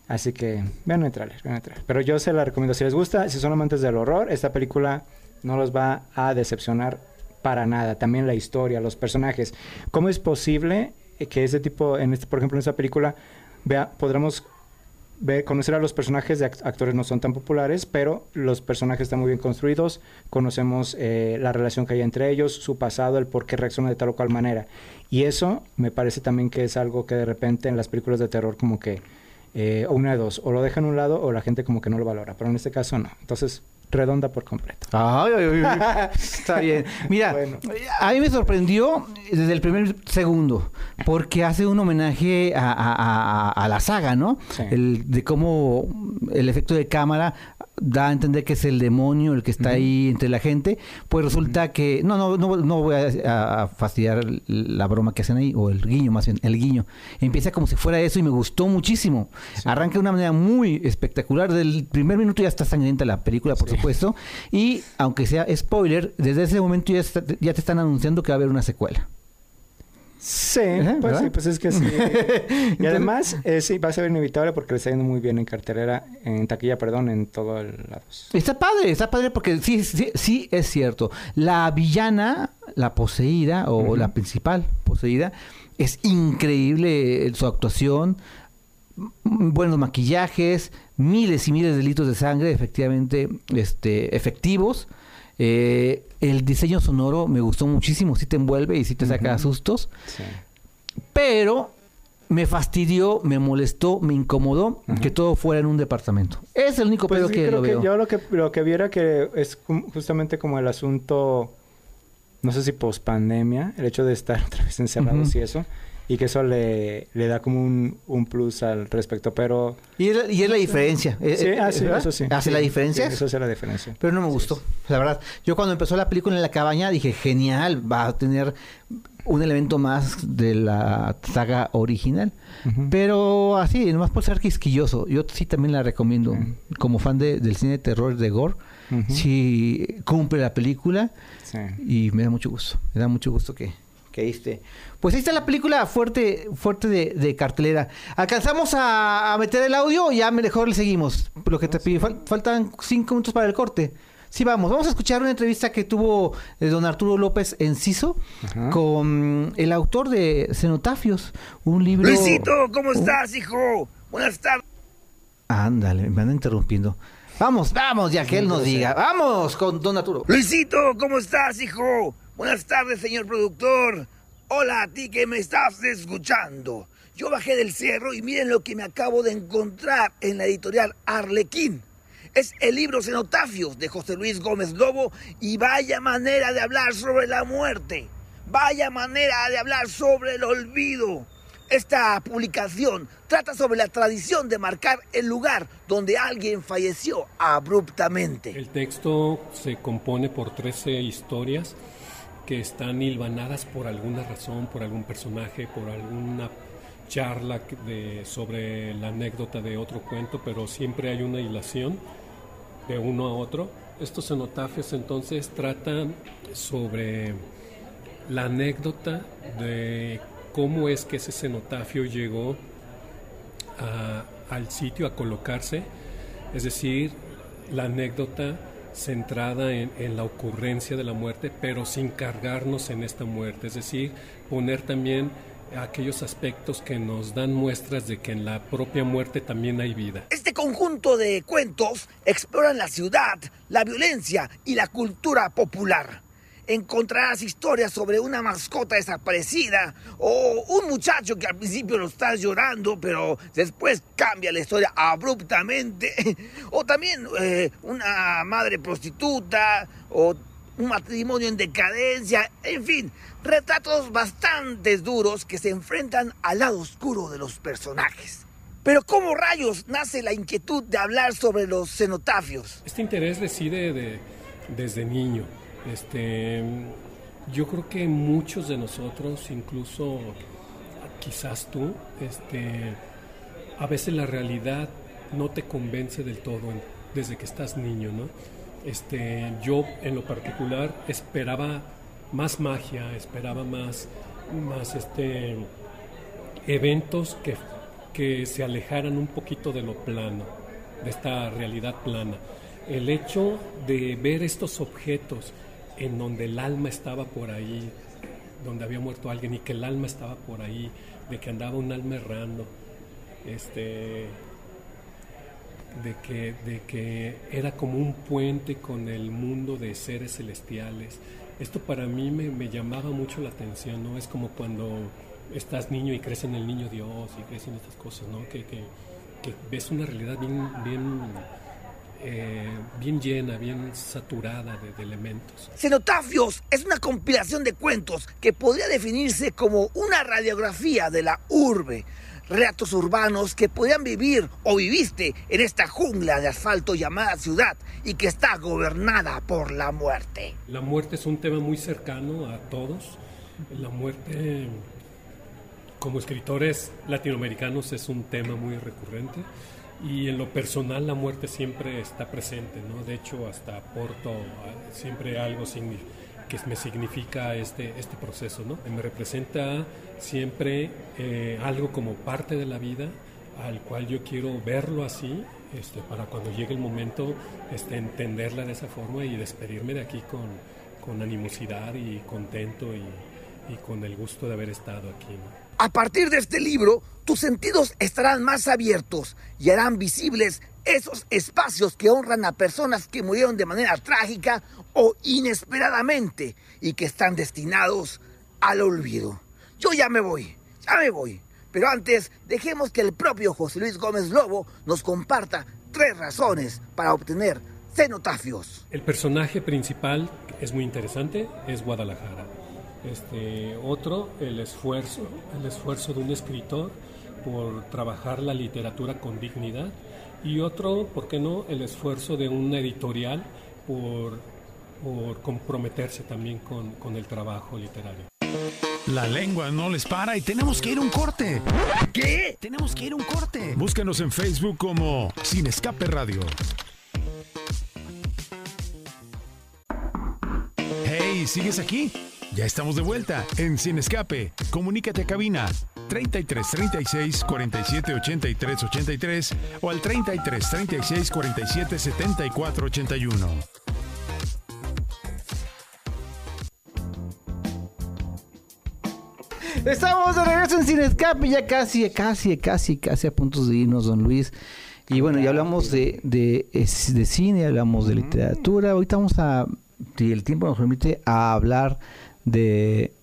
B: Así que vean el tráiler, vean el tráiler. Pero yo se la recomiendo. Si les gusta, si son amantes del horror, esta película no los va a decepcionar para nada. También la historia, los personajes. ¿Cómo es posible que ese tipo, en este, por ejemplo, en esta película, vea, podremos ver, conocer a los personajes de act- actores no son tan populares, pero los personajes están muy bien construidos, conocemos eh, la relación que hay entre ellos, su pasado, el por qué reacciona de tal o cual manera. Y eso me parece también que es algo que de repente en las películas de terror como que, eh, una de dos, o lo dejan a un lado o la gente como que no lo valora, pero en este caso no. Entonces, redonda por completo.
A: Ay, ay, ay. [laughs] Está bien. Mira,
B: Bueno.
A: a mí me sorprendió desde el primer segundo, porque hace un homenaje a, a- a- a la saga, ¿no?
B: Sí.
A: El, de cómo el efecto de cámara da a entender que es el demonio el que está ahí entre la gente. Pues resulta que. No, no, no, no voy a, a fastidiar la broma que hacen ahí, o el guiño, más bien, el guiño. Empieza como si fuera eso y me gustó muchísimo. Arranca de una manera muy espectacular. Del primer minuto ya está sangrienta la película, por supuesto. Y aunque sea spoiler, desde ese momento ya, está- ya te están anunciando que va a haber una secuela.
B: Sí, pues sí, pues es que sí. [laughs] y además, eh, sí, va a ser inevitable porque le está yendo muy bien en cartelera, en taquilla, perdón, en todo el lado.
A: Está padre, está padre porque sí, sí, sí es cierto. La villana, la poseída o la principal poseída, es increíble su actuación, buenos maquillajes, miles y miles de litros de sangre, efectivamente, este, efectivos. Eh, el diseño sonoro me gustó muchísimo, sí te envuelve y sí te saca
B: Ujú.
A: sustos,
B: Sí.
A: pero me fastidió, me molestó, me incomodó que todo fuera en un departamento. Es el único
B: Pues
A: pedo
B: sí,
A: que
B: creo
A: lo
B: que
A: veo.
B: yo lo que lo que viera que es justamente como el asunto no sé si post pandemia, el hecho de estar otra vez encerrados y eso y que eso le, le da como un, un plus al respecto, pero
A: Y es, la- y es la diferencia. eh,
B: sí,
A: eh,
B: ah, eso sí.
A: ¿Hace
B: Sí,
A: la diferencia?
B: sí, eso hace la diferencia.
A: Pero no me gustó, la verdad. Yo cuando empezó la película en la cabaña dije, genial, va a tener un elemento más de la saga original. Pero así, nomás por ser quisquilloso, yo sí también la recomiendo. Como fan de- del cine de terror de Gore,
B: Ujú.
A: sí cumple la película
B: Sí.
A: y me da mucho gusto. Me da mucho gusto que, que esté. Pues ahí está la película fuerte, fuerte de, de cartelera. ¿Alcanzamos a, a meter el audio o ya mejor le seguimos? Lo que te pide. Fal- faltan cinco minutos para el corte. Sí, vamos. Vamos a escuchar una entrevista que tuvo eh, don Arturo López Enciso
B: Ajá.
A: con el autor de Cenotafios, un libro...
D: Luisito, ¿cómo estás, hijo? Buenas tardes.
A: Ándale, me andan interrumpiendo. Vamos, vamos, ya que él nos diga. Vamos con don Arturo.
D: Luisito, ¿cómo estás, hijo? Buenas tardes, señor productor. Hola a ti que me estás escuchando. Yo bajé del cerro y miren lo que me acabo de encontrar en la editorial Arlequín. Es el libro Cenotafios de José Luis Gómez Lobo y vaya manera de hablar sobre la muerte. Vaya manera de hablar sobre el olvido. Esta publicación trata sobre la tradición de marcar el lugar donde alguien falleció abruptamente.
G: El texto se compone por 13 historias que están hilvanadas por alguna razón, por algún personaje, por alguna charla sobre la anécdota de otro cuento, pero siempre hay una hilación de uno a otro. Estos cenotafios entonces tratan sobre la anécdota de cómo es que ese cenotafio llegó al sitio a colocarse, es decir, la anécdota centrada en, la ocurrencia de la muerte, pero sin cargarnos en esta muerte, es decir, poner también aquellos aspectos que nos dan muestras de que en la propia muerte también hay vida.
D: Este conjunto de cuentos exploran la ciudad, la violencia y la cultura popular encontrarás historias sobre una mascota desaparecida o un muchacho que al principio lo está llorando, pero después cambia la historia abruptamente, [laughs] o también eh, una madre prostituta o un matrimonio en decadencia, en fin, retratos bastante duros que se enfrentan al lado oscuro de los personajes. Pero ¿cómo rayos nace la inquietud de hablar sobre los cenotafios?
G: Este interés reside de, desde niño. Este, yo creo que muchos de nosotros, incluso quizás tú, este, a veces la realidad no te convence del todo desde que estás niño, ¿no? Este, yo en lo particular esperaba más magia, esperaba más, más este, eventos que, que se alejaran un poquito de lo plano, de esta realidad plana. El hecho de ver estos objetos en donde el alma estaba por ahí, donde había muerto alguien y que el alma estaba por ahí, de que andaba un alma errando, este, de que, de que era como un puente con el mundo de seres celestiales. Esto para mí me, llamaba mucho la atención, ¿no? Es como cuando estás niño y crees en el niño Dios y crees en estas cosas, ¿no? Que, que, que ves una realidad bien, bien eh, bien llena, bien saturada de, de, elementos.
D: Cenotafios es una compilación de cuentos que podría definirse como una radiografía de la urbe. Relatos urbanos que podían vivir o viviste en esta jungla de asfalto llamada ciudad y que está gobernada por la muerte.
G: La muerte es un tema muy cercano a todos. La muerte, como escritores latinoamericanos, es un tema muy recurrente y en lo personal la muerte siempre está presente, ¿no? De hecho, hasta aporto siempre algo que me significa este, este proceso, ¿no? Me representa siempre eh, algo como parte de la vida al cual yo quiero verlo así este, para cuando llegue el momento este, entenderla de esa forma y despedirme de aquí con, con animosidad y contento y, y con el gusto de haber estado aquí. ¿no?
D: A partir de este libro, tus sentidos estarán más abiertos y harán visibles esos espacios que honran a personas que murieron de manera trágica o inesperadamente y que están destinados al olvido. Yo ya me voy, ya me voy. Pero antes, dejemos que el propio José Luis Gómez Lobo nos comparta tres razones para obtener cenotafios.
G: El personaje principal es muy interesante, es Guadalajara. Este, otro, el esfuerzo, el esfuerzo de un escritor por trabajar la literatura con dignidad. Y otro, ¿por qué no?, el esfuerzo de una editorial por, por comprometerse también con, con el trabajo literario.
C: La lengua no les para y tenemos que ir a un corte.
D: ¿Qué?
C: Tenemos que ir a un corte. Búscanos en Facebook como Sin Escape Radio. Hey, ¿sigues aquí? Ya estamos de vuelta en Sin Escape. Comunícate a cabina 33 36 47 83 83 o al 33 36 47 74 81.
A: Estamos de regreso en Sin Escape, ya casi, casi, casi, casi a puntos de irnos, don Luis. Y bueno, ya hablamos de, de, de cine, hablamos de literatura. Ahorita vamos a, si el tiempo nos permite, a hablar de,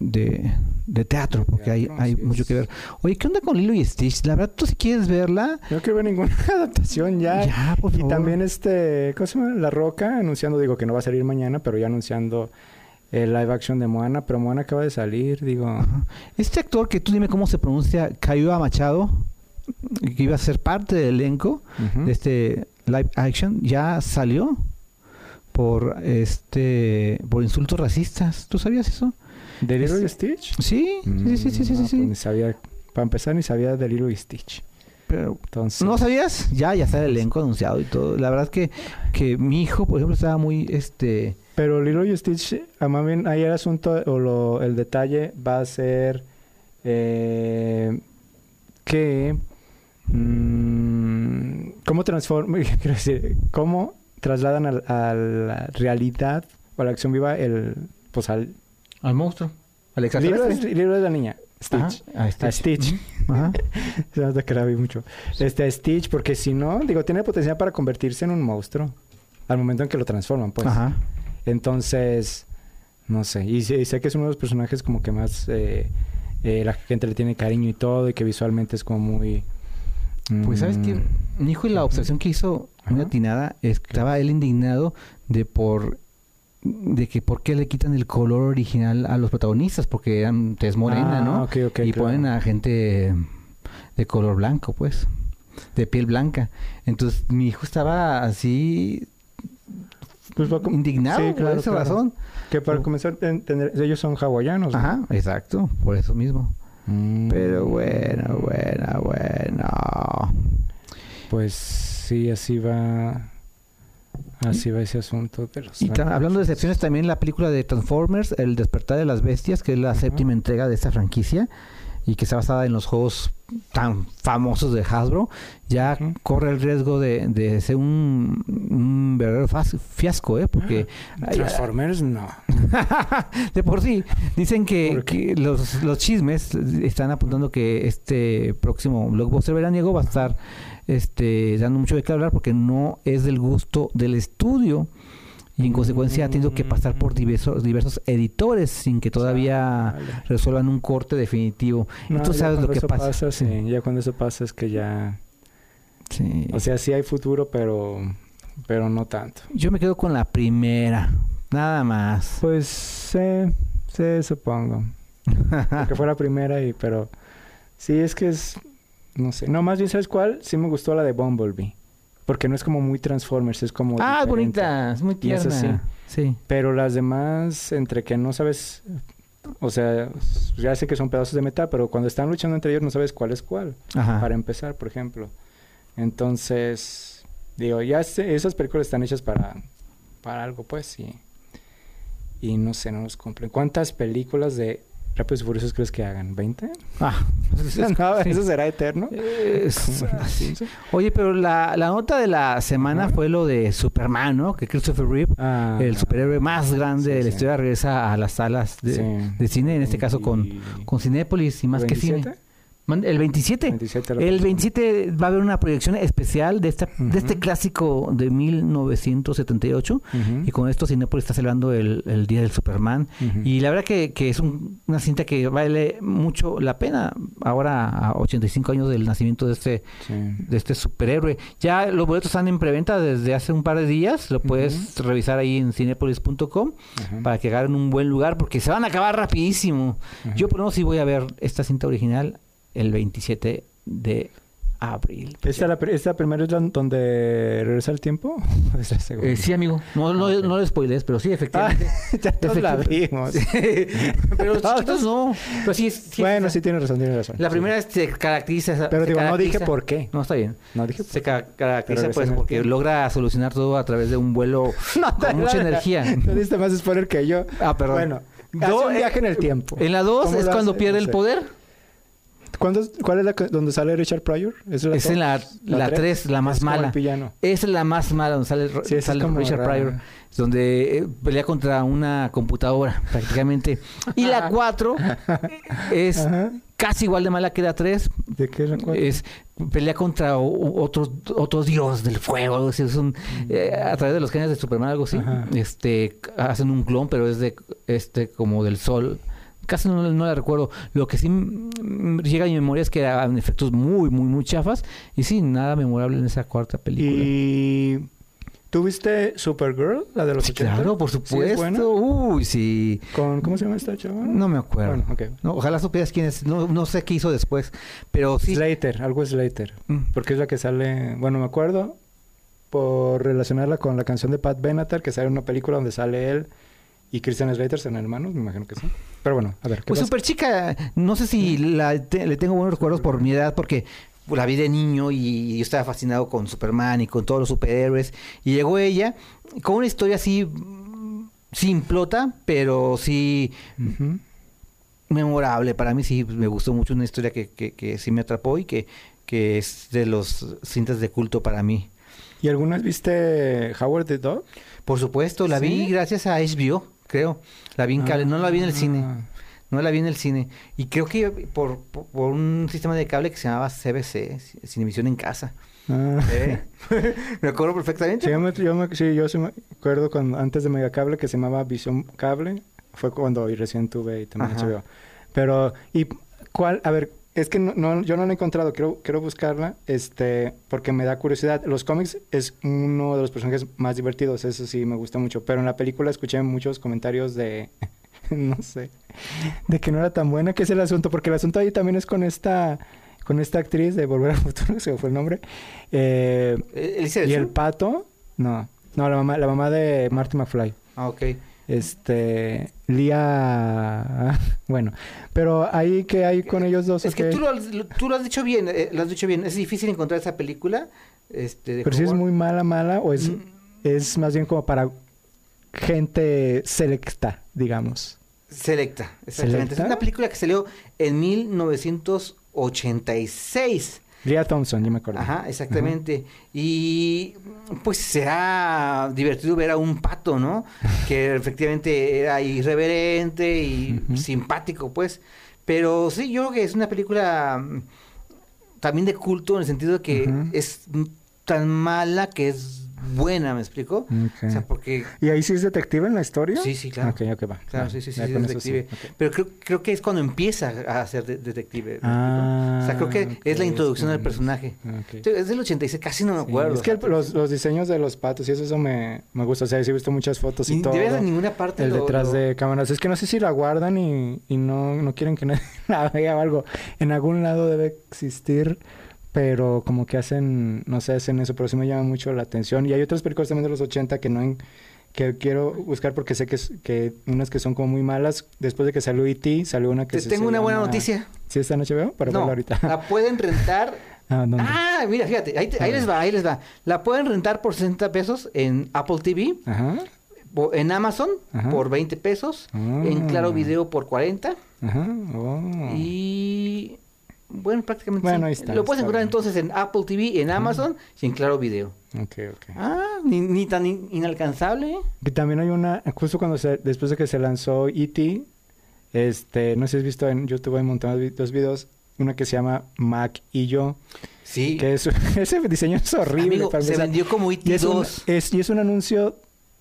A: de, de teatro, porque hay,
B: Teatro,
A: hay mucho
B: es.
A: que ver. Oye, ¿qué onda con Lilo y Stitch? La verdad, tú si quieres verla,
B: No quiero ver ninguna [laughs] adaptación ya.
A: ya, por
B: Y
A: favor.
B: también este, ¿cómo se llama? La Roca anunciando, digo que no va a salir mañana, pero ya anunciando el live action de Moana, pero Moana acaba de salir, digo.
A: Ajá. Este actor que tú dime cómo se pronuncia, Kayua Machado, que iba a ser parte del elenco de este live action, ya salió por este por insultos racistas. ¿Tú sabías eso?
B: ¿De Lilo y
A: este-
B: Stitch?
A: Sí, sí, sí, sí, sí,
B: Mm,
A: sí,
B: pues ni sabía, para empezar ni sabía de Lilo y Stitch.
A: Pero
B: Entonces,
A: ¿No sabías? Ya, ya está el elenco anunciado y todo. La verdad es que, que mi hijo, por ejemplo, estaba muy, este...
B: Pero Lilo y Stitch, ah, más bien ahí el asunto o lo, el detalle va a ser eh, que mm, cómo transforma, [laughs] quiero decir, cómo trasladan al- a, la realidad o a la acción viva el pues al
A: Al monstruo. Al.
B: Lilo es la niña, Stitch.
A: Ajá, a Stitch.
B: A Stitch. [laughs]
A: Ajá.
B: Se nota que la vi mucho. Este a Stitch, porque si no, digo, tiene potencial para convertirse en un monstruo. Al momento en que lo transforman, pues.
A: Ajá.
B: Entonces, no sé. Y, sé- y sé que es uno de los personajes como que más eh, eh, la gente le tiene cariño y todo, y que visualmente es como muy.
A: Pues sabes que
B: mm,
A: mi hijo y la observación que hizo muy
B: Ajá.
A: atinada es que estaba él indignado de por de que por qué le quitan el color original a los protagonistas porque eran tez morena,
B: Ah,
A: ¿no?
B: ok, ok,
A: y
B: claro.
A: ponen a gente de color blanco, pues, de piel blanca. Entonces mi hijo estaba así
B: Pues
A: indignado
B: Sí,
A: por
B: claro,
A: esa
B: claro.
A: razón.
B: Que para comenzar a entender, ellos son hawaianos. ¿no?
A: Ajá, exacto, por eso mismo.
B: Mm.
A: Pero bueno, bueno, bueno.
B: Pues sí, así va. Así va ese asunto de los.
A: Y hablando de excepciones, también la película de Transformers, El despertar de las bestias, que es la séptima entrega de esta franquicia y que está basada en los juegos tan famosos de Hasbro, ya corre el riesgo de, de ser un, un verdadero fiasco, ¿eh? Porque ay,
B: Transformers, no. [laughs]
A: de por sí dicen que, que los, los chismes están apuntando que este próximo blockbuster veraniego va a estar este dando mucho de qué hablar porque no es del gusto del estudio y en consecuencia ha tenido que pasar por diversos, diversos editores sin que todavía resuelvan un corte definitivo.
B: No,
A: y tú sabes lo que
B: eso
A: pasa.
B: sí, ya cuando eso pasa es que ya.
A: Sí.
B: O sea, sí hay futuro, pero. Pero no tanto.
A: Yo me quedo con la primera, nada más.
B: Pues sí, sí, supongo. Que fue la [laughs] primera, y pero. Sí, es que es. No sé. No, más bien, ¿sabes cuál? Sí me gustó la de Bumblebee. Porque no es como muy Transformers, es como.
A: ah, es bonita, es muy
B: Y eso
A: tierna. Sí.
B: Pero las demás, entre que no sabes. O sea, ya sé que son pedazos de metal, pero cuando están luchando entre ellos no sabes cuál es cuál.
A: Ajá.
B: Para empezar, por ejemplo. Entonces, digo, ya sé, esas películas están hechas para, para algo, pues, y, y no sé, no los cumplen. ¿Cuántas películas de Rápidos y Furiosos crees que hagan? ¿20?
A: Ah, [laughs] [laughs]
B: no,
A: sí.
B: ¿eso será eterno?
A: Es-
B: ¿Cómo así?
A: Oye, pero la, la nota de la semana fue lo de Superman, ¿no? Que Christopher Reeve,
B: Ah,
A: el superhéroe más grande
B: Sí,
A: de la historia, regresa a las salas de, cine, en este caso con, con Cinépolis y más que cine.
B: ¿27?
A: Man- El 27.
B: 27 la
A: El
B: próxima.
A: 27 va a haber una proyección especial de, esta, de este clásico de 1978
B: Ujú.
A: y con esto Cinépolis está celebrando el, el Día del Superman y la verdad que, que es un- una cinta que vale mucho la pena ahora a 85 años del nacimiento de este
B: Sí.
A: de este superhéroe. Ya los boletos están en preventa desde hace un par de días. Lo puedes revisar ahí en cinepolis.com para que agarren un buen lugar porque se van a acabar rapidísimo. Yo por lo menos sí voy a ver esta cinta original el 27 de abril.
B: ¿Esta, la, esta primera es la donde regresa el tiempo? [laughs] ¿O es la segunda?
A: Eh, sí, amigo. No, no, no lo spoiles, pero sí,
B: Ah,
A: efectivamente. [laughs]
B: ya todos la vimos. [laughs]
A: pero los chiquitos no. Pero sí, es- sí,
B: bueno,
A: es-
B: sí tienes razón, tienes razón.
A: La
B: Sí.
A: primera se caracteriza.
B: Pero
A: se
B: digo, no dije
A: caracteriza-
B: por qué.
A: No, está bien.
B: No dije
A: Se
B: por
A: ca- caracteriza
B: Pero
A: pues porque
B: tiempo.
A: logra solucionar todo a través de un vuelo con mucha energía.
B: No diste más spoiler que yo.
A: Ah, perdón.
B: Bueno,
A: Do-
B: hace un
A: eh,
B: viaje en el tiempo.
A: En la 2
B: ¿Cómo
A: es cuando
B: hace?
A: pierde
B: No
A: el
B: sé.
A: poder.
B: ¿Cuándo- ¿Cuál es la donde sale Richard Pryor? ¿Es la
A: Es en la, la
B: tres?
A: 3, la más
B: Es como
A: mala. Esa es la más mala donde sale,
B: Sí, es
A: sale Richard
B: rara.
A: Pryor, donde eh, pelea contra una computadora [laughs] prácticamente. Y la 4 [laughs] es
B: Ajá.
A: casi igual de mala que la 3.
B: ¿De qué recuerdo?
A: Es pelea contra otro, otro dios del fuego, algo así, es un, eh, a través de los genes de Superman, algo así.
B: Ajá.
A: Este, hacen un clon, pero es de, este, como del sol. Casi no, no la recuerdo. Lo que sí mm, llega a mi memoria es que eran efectos muy, muy, muy chafas. Y sí, nada memorable en esa cuarta película.
B: Y... ¿Tú viste Supergirl, la de los
A: Sí,
B: 80?
A: claro, por
B: ¿Sí
A: supuesto. Uy, sí.
B: Con, ¿Cómo se llama esta chava?
A: No me acuerdo.
B: Bueno, ok.
A: No, ojalá supieras quién es. No, no sé qué hizo después. Pero sí.
B: Slater, algo Slater.
A: Mm.
B: Porque es la que sale... Bueno, me acuerdo por relacionarla con la canción de Pat Benatar, que sale en una película donde sale él y Christian Slater son hermanos, me imagino que sí. Pero bueno, a ver, ¿qué
A: Pues super chica, no sé si la te- le tengo buenos recuerdos por mi edad, porque la vi de niño y yo estaba fascinado con Superman y con todos los superhéroes. Y llegó ella con una historia así mm, simplota, pero sí memorable. Para mí sí me gustó mucho, una historia que, que, que sí me atrapó y que, que es de los cintas de culto para mí.
B: ¿Y algunas viste Howard the Dog?
A: Por supuesto, la vi gracias a HBO, creo. La vi en cable, no la vi en el cine.
B: Ah.
A: No la vi en el cine. Y creo que por, por, por un sistema de cable que se llamaba CBC, Cinevisión en casa.
B: Ah. [laughs]
A: Me acuerdo perfectamente.
B: Sí, yo, me, yo me- sí, yo sí me acuerdo cuando, antes de Megacable que se llamaba Visión Cable. Fue cuando recién tuve y también. HBO. Pero, ¿y cuál? A ver, es que no, no- yo no la he encontrado. Quiero, quiero buscarla este, porque me da curiosidad. Los cómics es uno de los personajes más divertidos. Eso sí me gusta mucho. Pero en la película escuché muchos comentarios de... [laughs] no sé. De que no era tan buena. que es el asunto? Porque el asunto ahí también es con esta... Con esta actriz de Volver al Futuro, [laughs] se me fue el nombre. Eh,
A: Eh, Elizabeth
B: ¿Y el pato? No. No, la mamá, la mamá de Marty McFly.
A: Ah, ok.
B: Este. Lía. [laughs] Bueno. Pero ahí que hay con ellos dos.
A: Es que tú lo, has- lo- tú lo has dicho bien, eh, lo has dicho bien. Es difícil encontrar esa película. Este, de
B: Pero si es muy mala, mala, o es,
A: Mm.
B: es más bien como para gente selecta, digamos.
A: Selecta, exactamente.
B: ¿Selecta?
A: Es una película que salió en 1986.
B: Lía Thompson, yo me acuerdo.
A: Ajá, exactamente. Y pues será divertido ver a un pato, ¿no? [laughs] que efectivamente era irreverente y simpático, pues. Pero sí, yo creo que es una película mm, también de culto en el sentido de que es tan mala que es buena, ¿me explico? O sea, porque
B: ¿Y ahí sí es detective en la historia?
A: Sí, sí, claro.
B: Ok, ok, va.
A: Claro,
B: Va,
A: sí, sí, sí, es
B: sí,
A: detective. Pero creo, creo que es cuando empieza a ser de- detective.
B: Ah,
A: o sea, creo que es la introducción del personaje. Es del 86, casi no me acuerdo.
B: Es que el- los, los diseños de los patos y eso, eso me, me gusta. O sea, sí he visto muchas fotos y
A: Ni-
B: todo.
A: de veras, en ninguna parte
B: El
A: lo-
B: detrás
A: lo-
B: de cámaras. Es que no sé si la guardan y, y no, no quieren que nadie [laughs] la vea o algo. En algún lado debe existir, pero como que hacen, no sé, hacen eso, pero sí me llama mucho la atención. Y hay otras películas también de los 80 que no en- que quiero buscar porque sé que, que unas que son como muy malas. Después de que salió E.T., salió una que
A: Te
B: se-
A: tengo
B: se
A: una buena noticia.
B: ¿Sí está en HBO? Para
A: no,
B: verla ahorita.
A: la [laughs] pueden rentar.
B: Ah, ¿dónde?
A: ah, mira, fíjate, ahí, te- ahí les va, ahí les va. La pueden rentar por 60 pesos en Apple TV,
B: Ajá,
A: en Amazon
B: Ajá.
A: por 20 pesos,
B: Ah.
A: en Claro Video por 40
B: ajá. oh.
A: y bueno, prácticamente
B: Bueno,
A: sí.
B: ahí está,
A: Lo puedes
B: está
A: encontrar
B: bien.
A: entonces en Apple TV, en Amazon y en Claro Video.
B: Ok, ok.
A: Ah, ni, ni tan in- inalcanzable.
B: Que también hay una, justo cuando se, después de que se lanzó E.T., este, no sé si has visto en YouTube, hay un montón de dos videos, una que se llama Mac y yo,
A: Sí.
B: que es, [laughs] ese diseño es horrible.
A: Amigo,
B: para
A: se
B: empezar.
A: vendió como
B: un,
A: 2.
B: es- y es un anuncio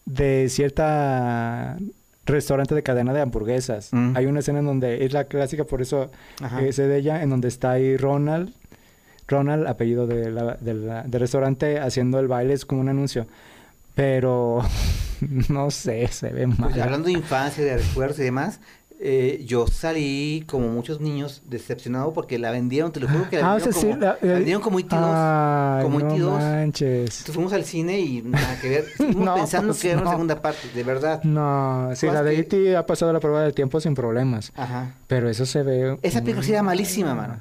B: de cierta restaurante de cadena de hamburguesas.
A: Mm.
B: Hay una escena en donde es la clásica, por eso
A: Ajá.
B: eh, de ella, en donde está ahí Ronald, Ronald, apellido de la- de la- del restaurante, haciendo el baile, es como un anuncio. Pero [laughs] no sé, se ve mal.
A: Pues, hablando de infancia, de recuerdos y demás, eh, yo salí como muchos niños decepcionado porque la vendieron, te lo juro que la
B: Ah, o
A: vendieron,
B: sí,
A: como,
B: la-
A: la vendieron como IT2.
B: Ay,
A: como
B: no
A: IT2.
B: manches.
A: Entonces fuimos al cine y nada que ver. Estuvimos [laughs]
B: No,
A: pensando
B: pues
A: que era una segunda parte, de verdad.
B: No, sí, la de
A: que-
B: E.T. ha pasado la prueba del tiempo sin problemas.
A: Ajá.
B: Pero eso se ve...
A: Esa película era malísima, mano.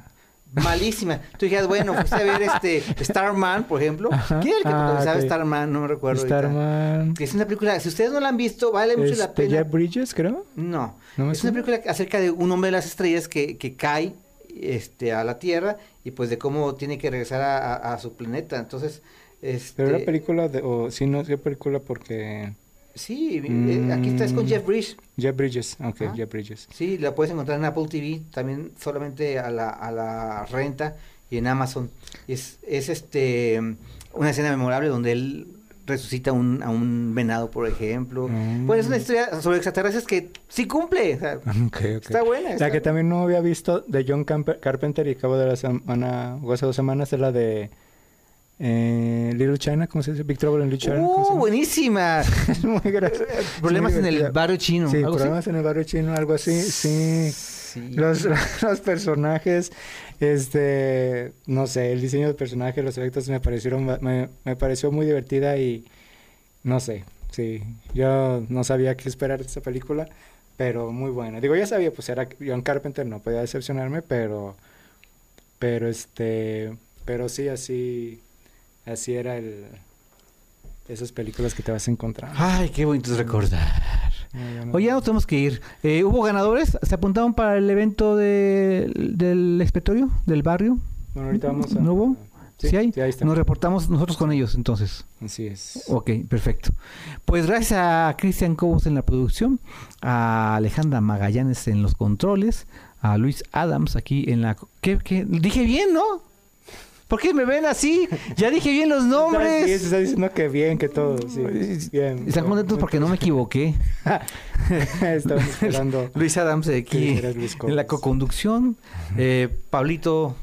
A: Malísima. Tú dijeras, bueno, fuiste a ver este Starman, por ejemplo.
B: Ajá.
A: ¿Quién era el que
B: Ah.
A: Starman? No me recuerdo.
B: Starman...
A: Es una película, si ustedes no la han visto, vale mucho la
B: Este,
A: pena.
B: Jeff Bridges, creo.
A: No,
B: ¿No me
A: es una película acerca de un hombre de las estrellas que, que cae este, a la Tierra y pues de cómo tiene que regresar a, a- a su planeta. Entonces, este,
B: Pero era película de... O sí, no, sí, película porque...
A: Sí, eh, aquí está es con Jeff Bridges.
B: Jeff Bridges, ok. Jeff Bridges.
A: Sí, la puedes encontrar en Apple TV, también solamente a la, a la renta y en Amazon. Es, es este una escena memorable donde él resucita un, a un venado, por ejemplo.
B: Mm.
A: Pues es una historia sobre extraterrestres que sí cumple. o sea, [laughs]
B: Ok, ok.
A: Está buena.
B: La que también no había visto de John Camper- Carpenter y acabo de la semana, o hace dos semanas, es la de eh, Little China, ¿cómo se dice? Big Trouble in Little China. ¿cómo se
A: ¡Uh, buenísima! [laughs]
B: Es muy gracioso.
A: Problemas
B: Es
A: en
B: muy
A: el
B: divertida.
A: barrio chino.
B: Sí,
A: algo así.
B: problemas en el barrio chino, algo así, sí.
A: Sí.
B: Los, [laughs] los personajes, este, no sé, el diseño del personaje, los efectos me parecieron, me, me pareció muy divertida y no sé, sí, yo no sabía qué esperar de esta película, pero muy buena. Digo, ya sabía, pues era John Carpenter, no podía decepcionarme, pero, pero este, pero sí, así, así era el, esas películas que te vas a encontrar.
A: Ay, qué bonito es recordar.
B: No, ya no-
A: Oye, ya nos tenemos que ir. Eh, ¿Hubo ganadores? ¿Se apuntaron para el evento de- del expectorio, del barrio?
B: Bueno, ahorita vamos a...
A: ¿No hubo?
B: Sí,
A: ¿Sí hay?
B: sí, ahí está.
A: Nos reportamos nosotros con ellos, entonces.
B: Así es.
A: Ok, perfecto. Pues gracias a Cristian Cobos en la producción, a Alejandra Magallanes en los controles, a Luis Adams aquí en la... ¿Qué, qué? Dije bien, ¿no? ¿Por qué me ven así? Ya dije bien los [laughs] nombres.
B: está diciendo que bien, que todo, sí. Bien.
A: Están contentos porque no me equivoqué. [laughs]
B: Estamos [laughs] esperando.
A: Luis Adams aquí en la coconducción. Eh, Pablito,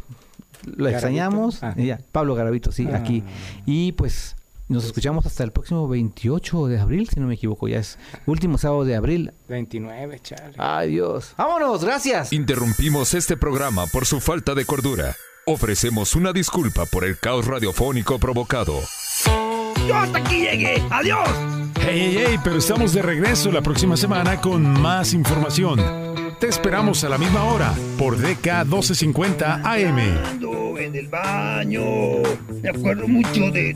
A: lo
B: ¿Garavito?
A: extrañamos.
B: Ah.
A: Ya, Pablo Garavito, sí,
B: Ah.
A: aquí. Y pues nos escuchamos hasta el próximo 28 de abril, si no me equivoco. Ya es último sábado de abril.
B: 29, chale.
A: Ay, Dios. ¡Vámonos! ¡Gracias!
C: Interrumpimos este programa por su falta de cordura. Ofrecemos una disculpa por el caos radiofónico provocado.
D: Yo hasta aquí llegué. Adiós.
C: Hey, hey, hey, pero estamos de regreso la próxima semana con más información. Te esperamos a la misma hora por DK 1250 AM.
D: Ando en el baño. Me acuerdo mucho de.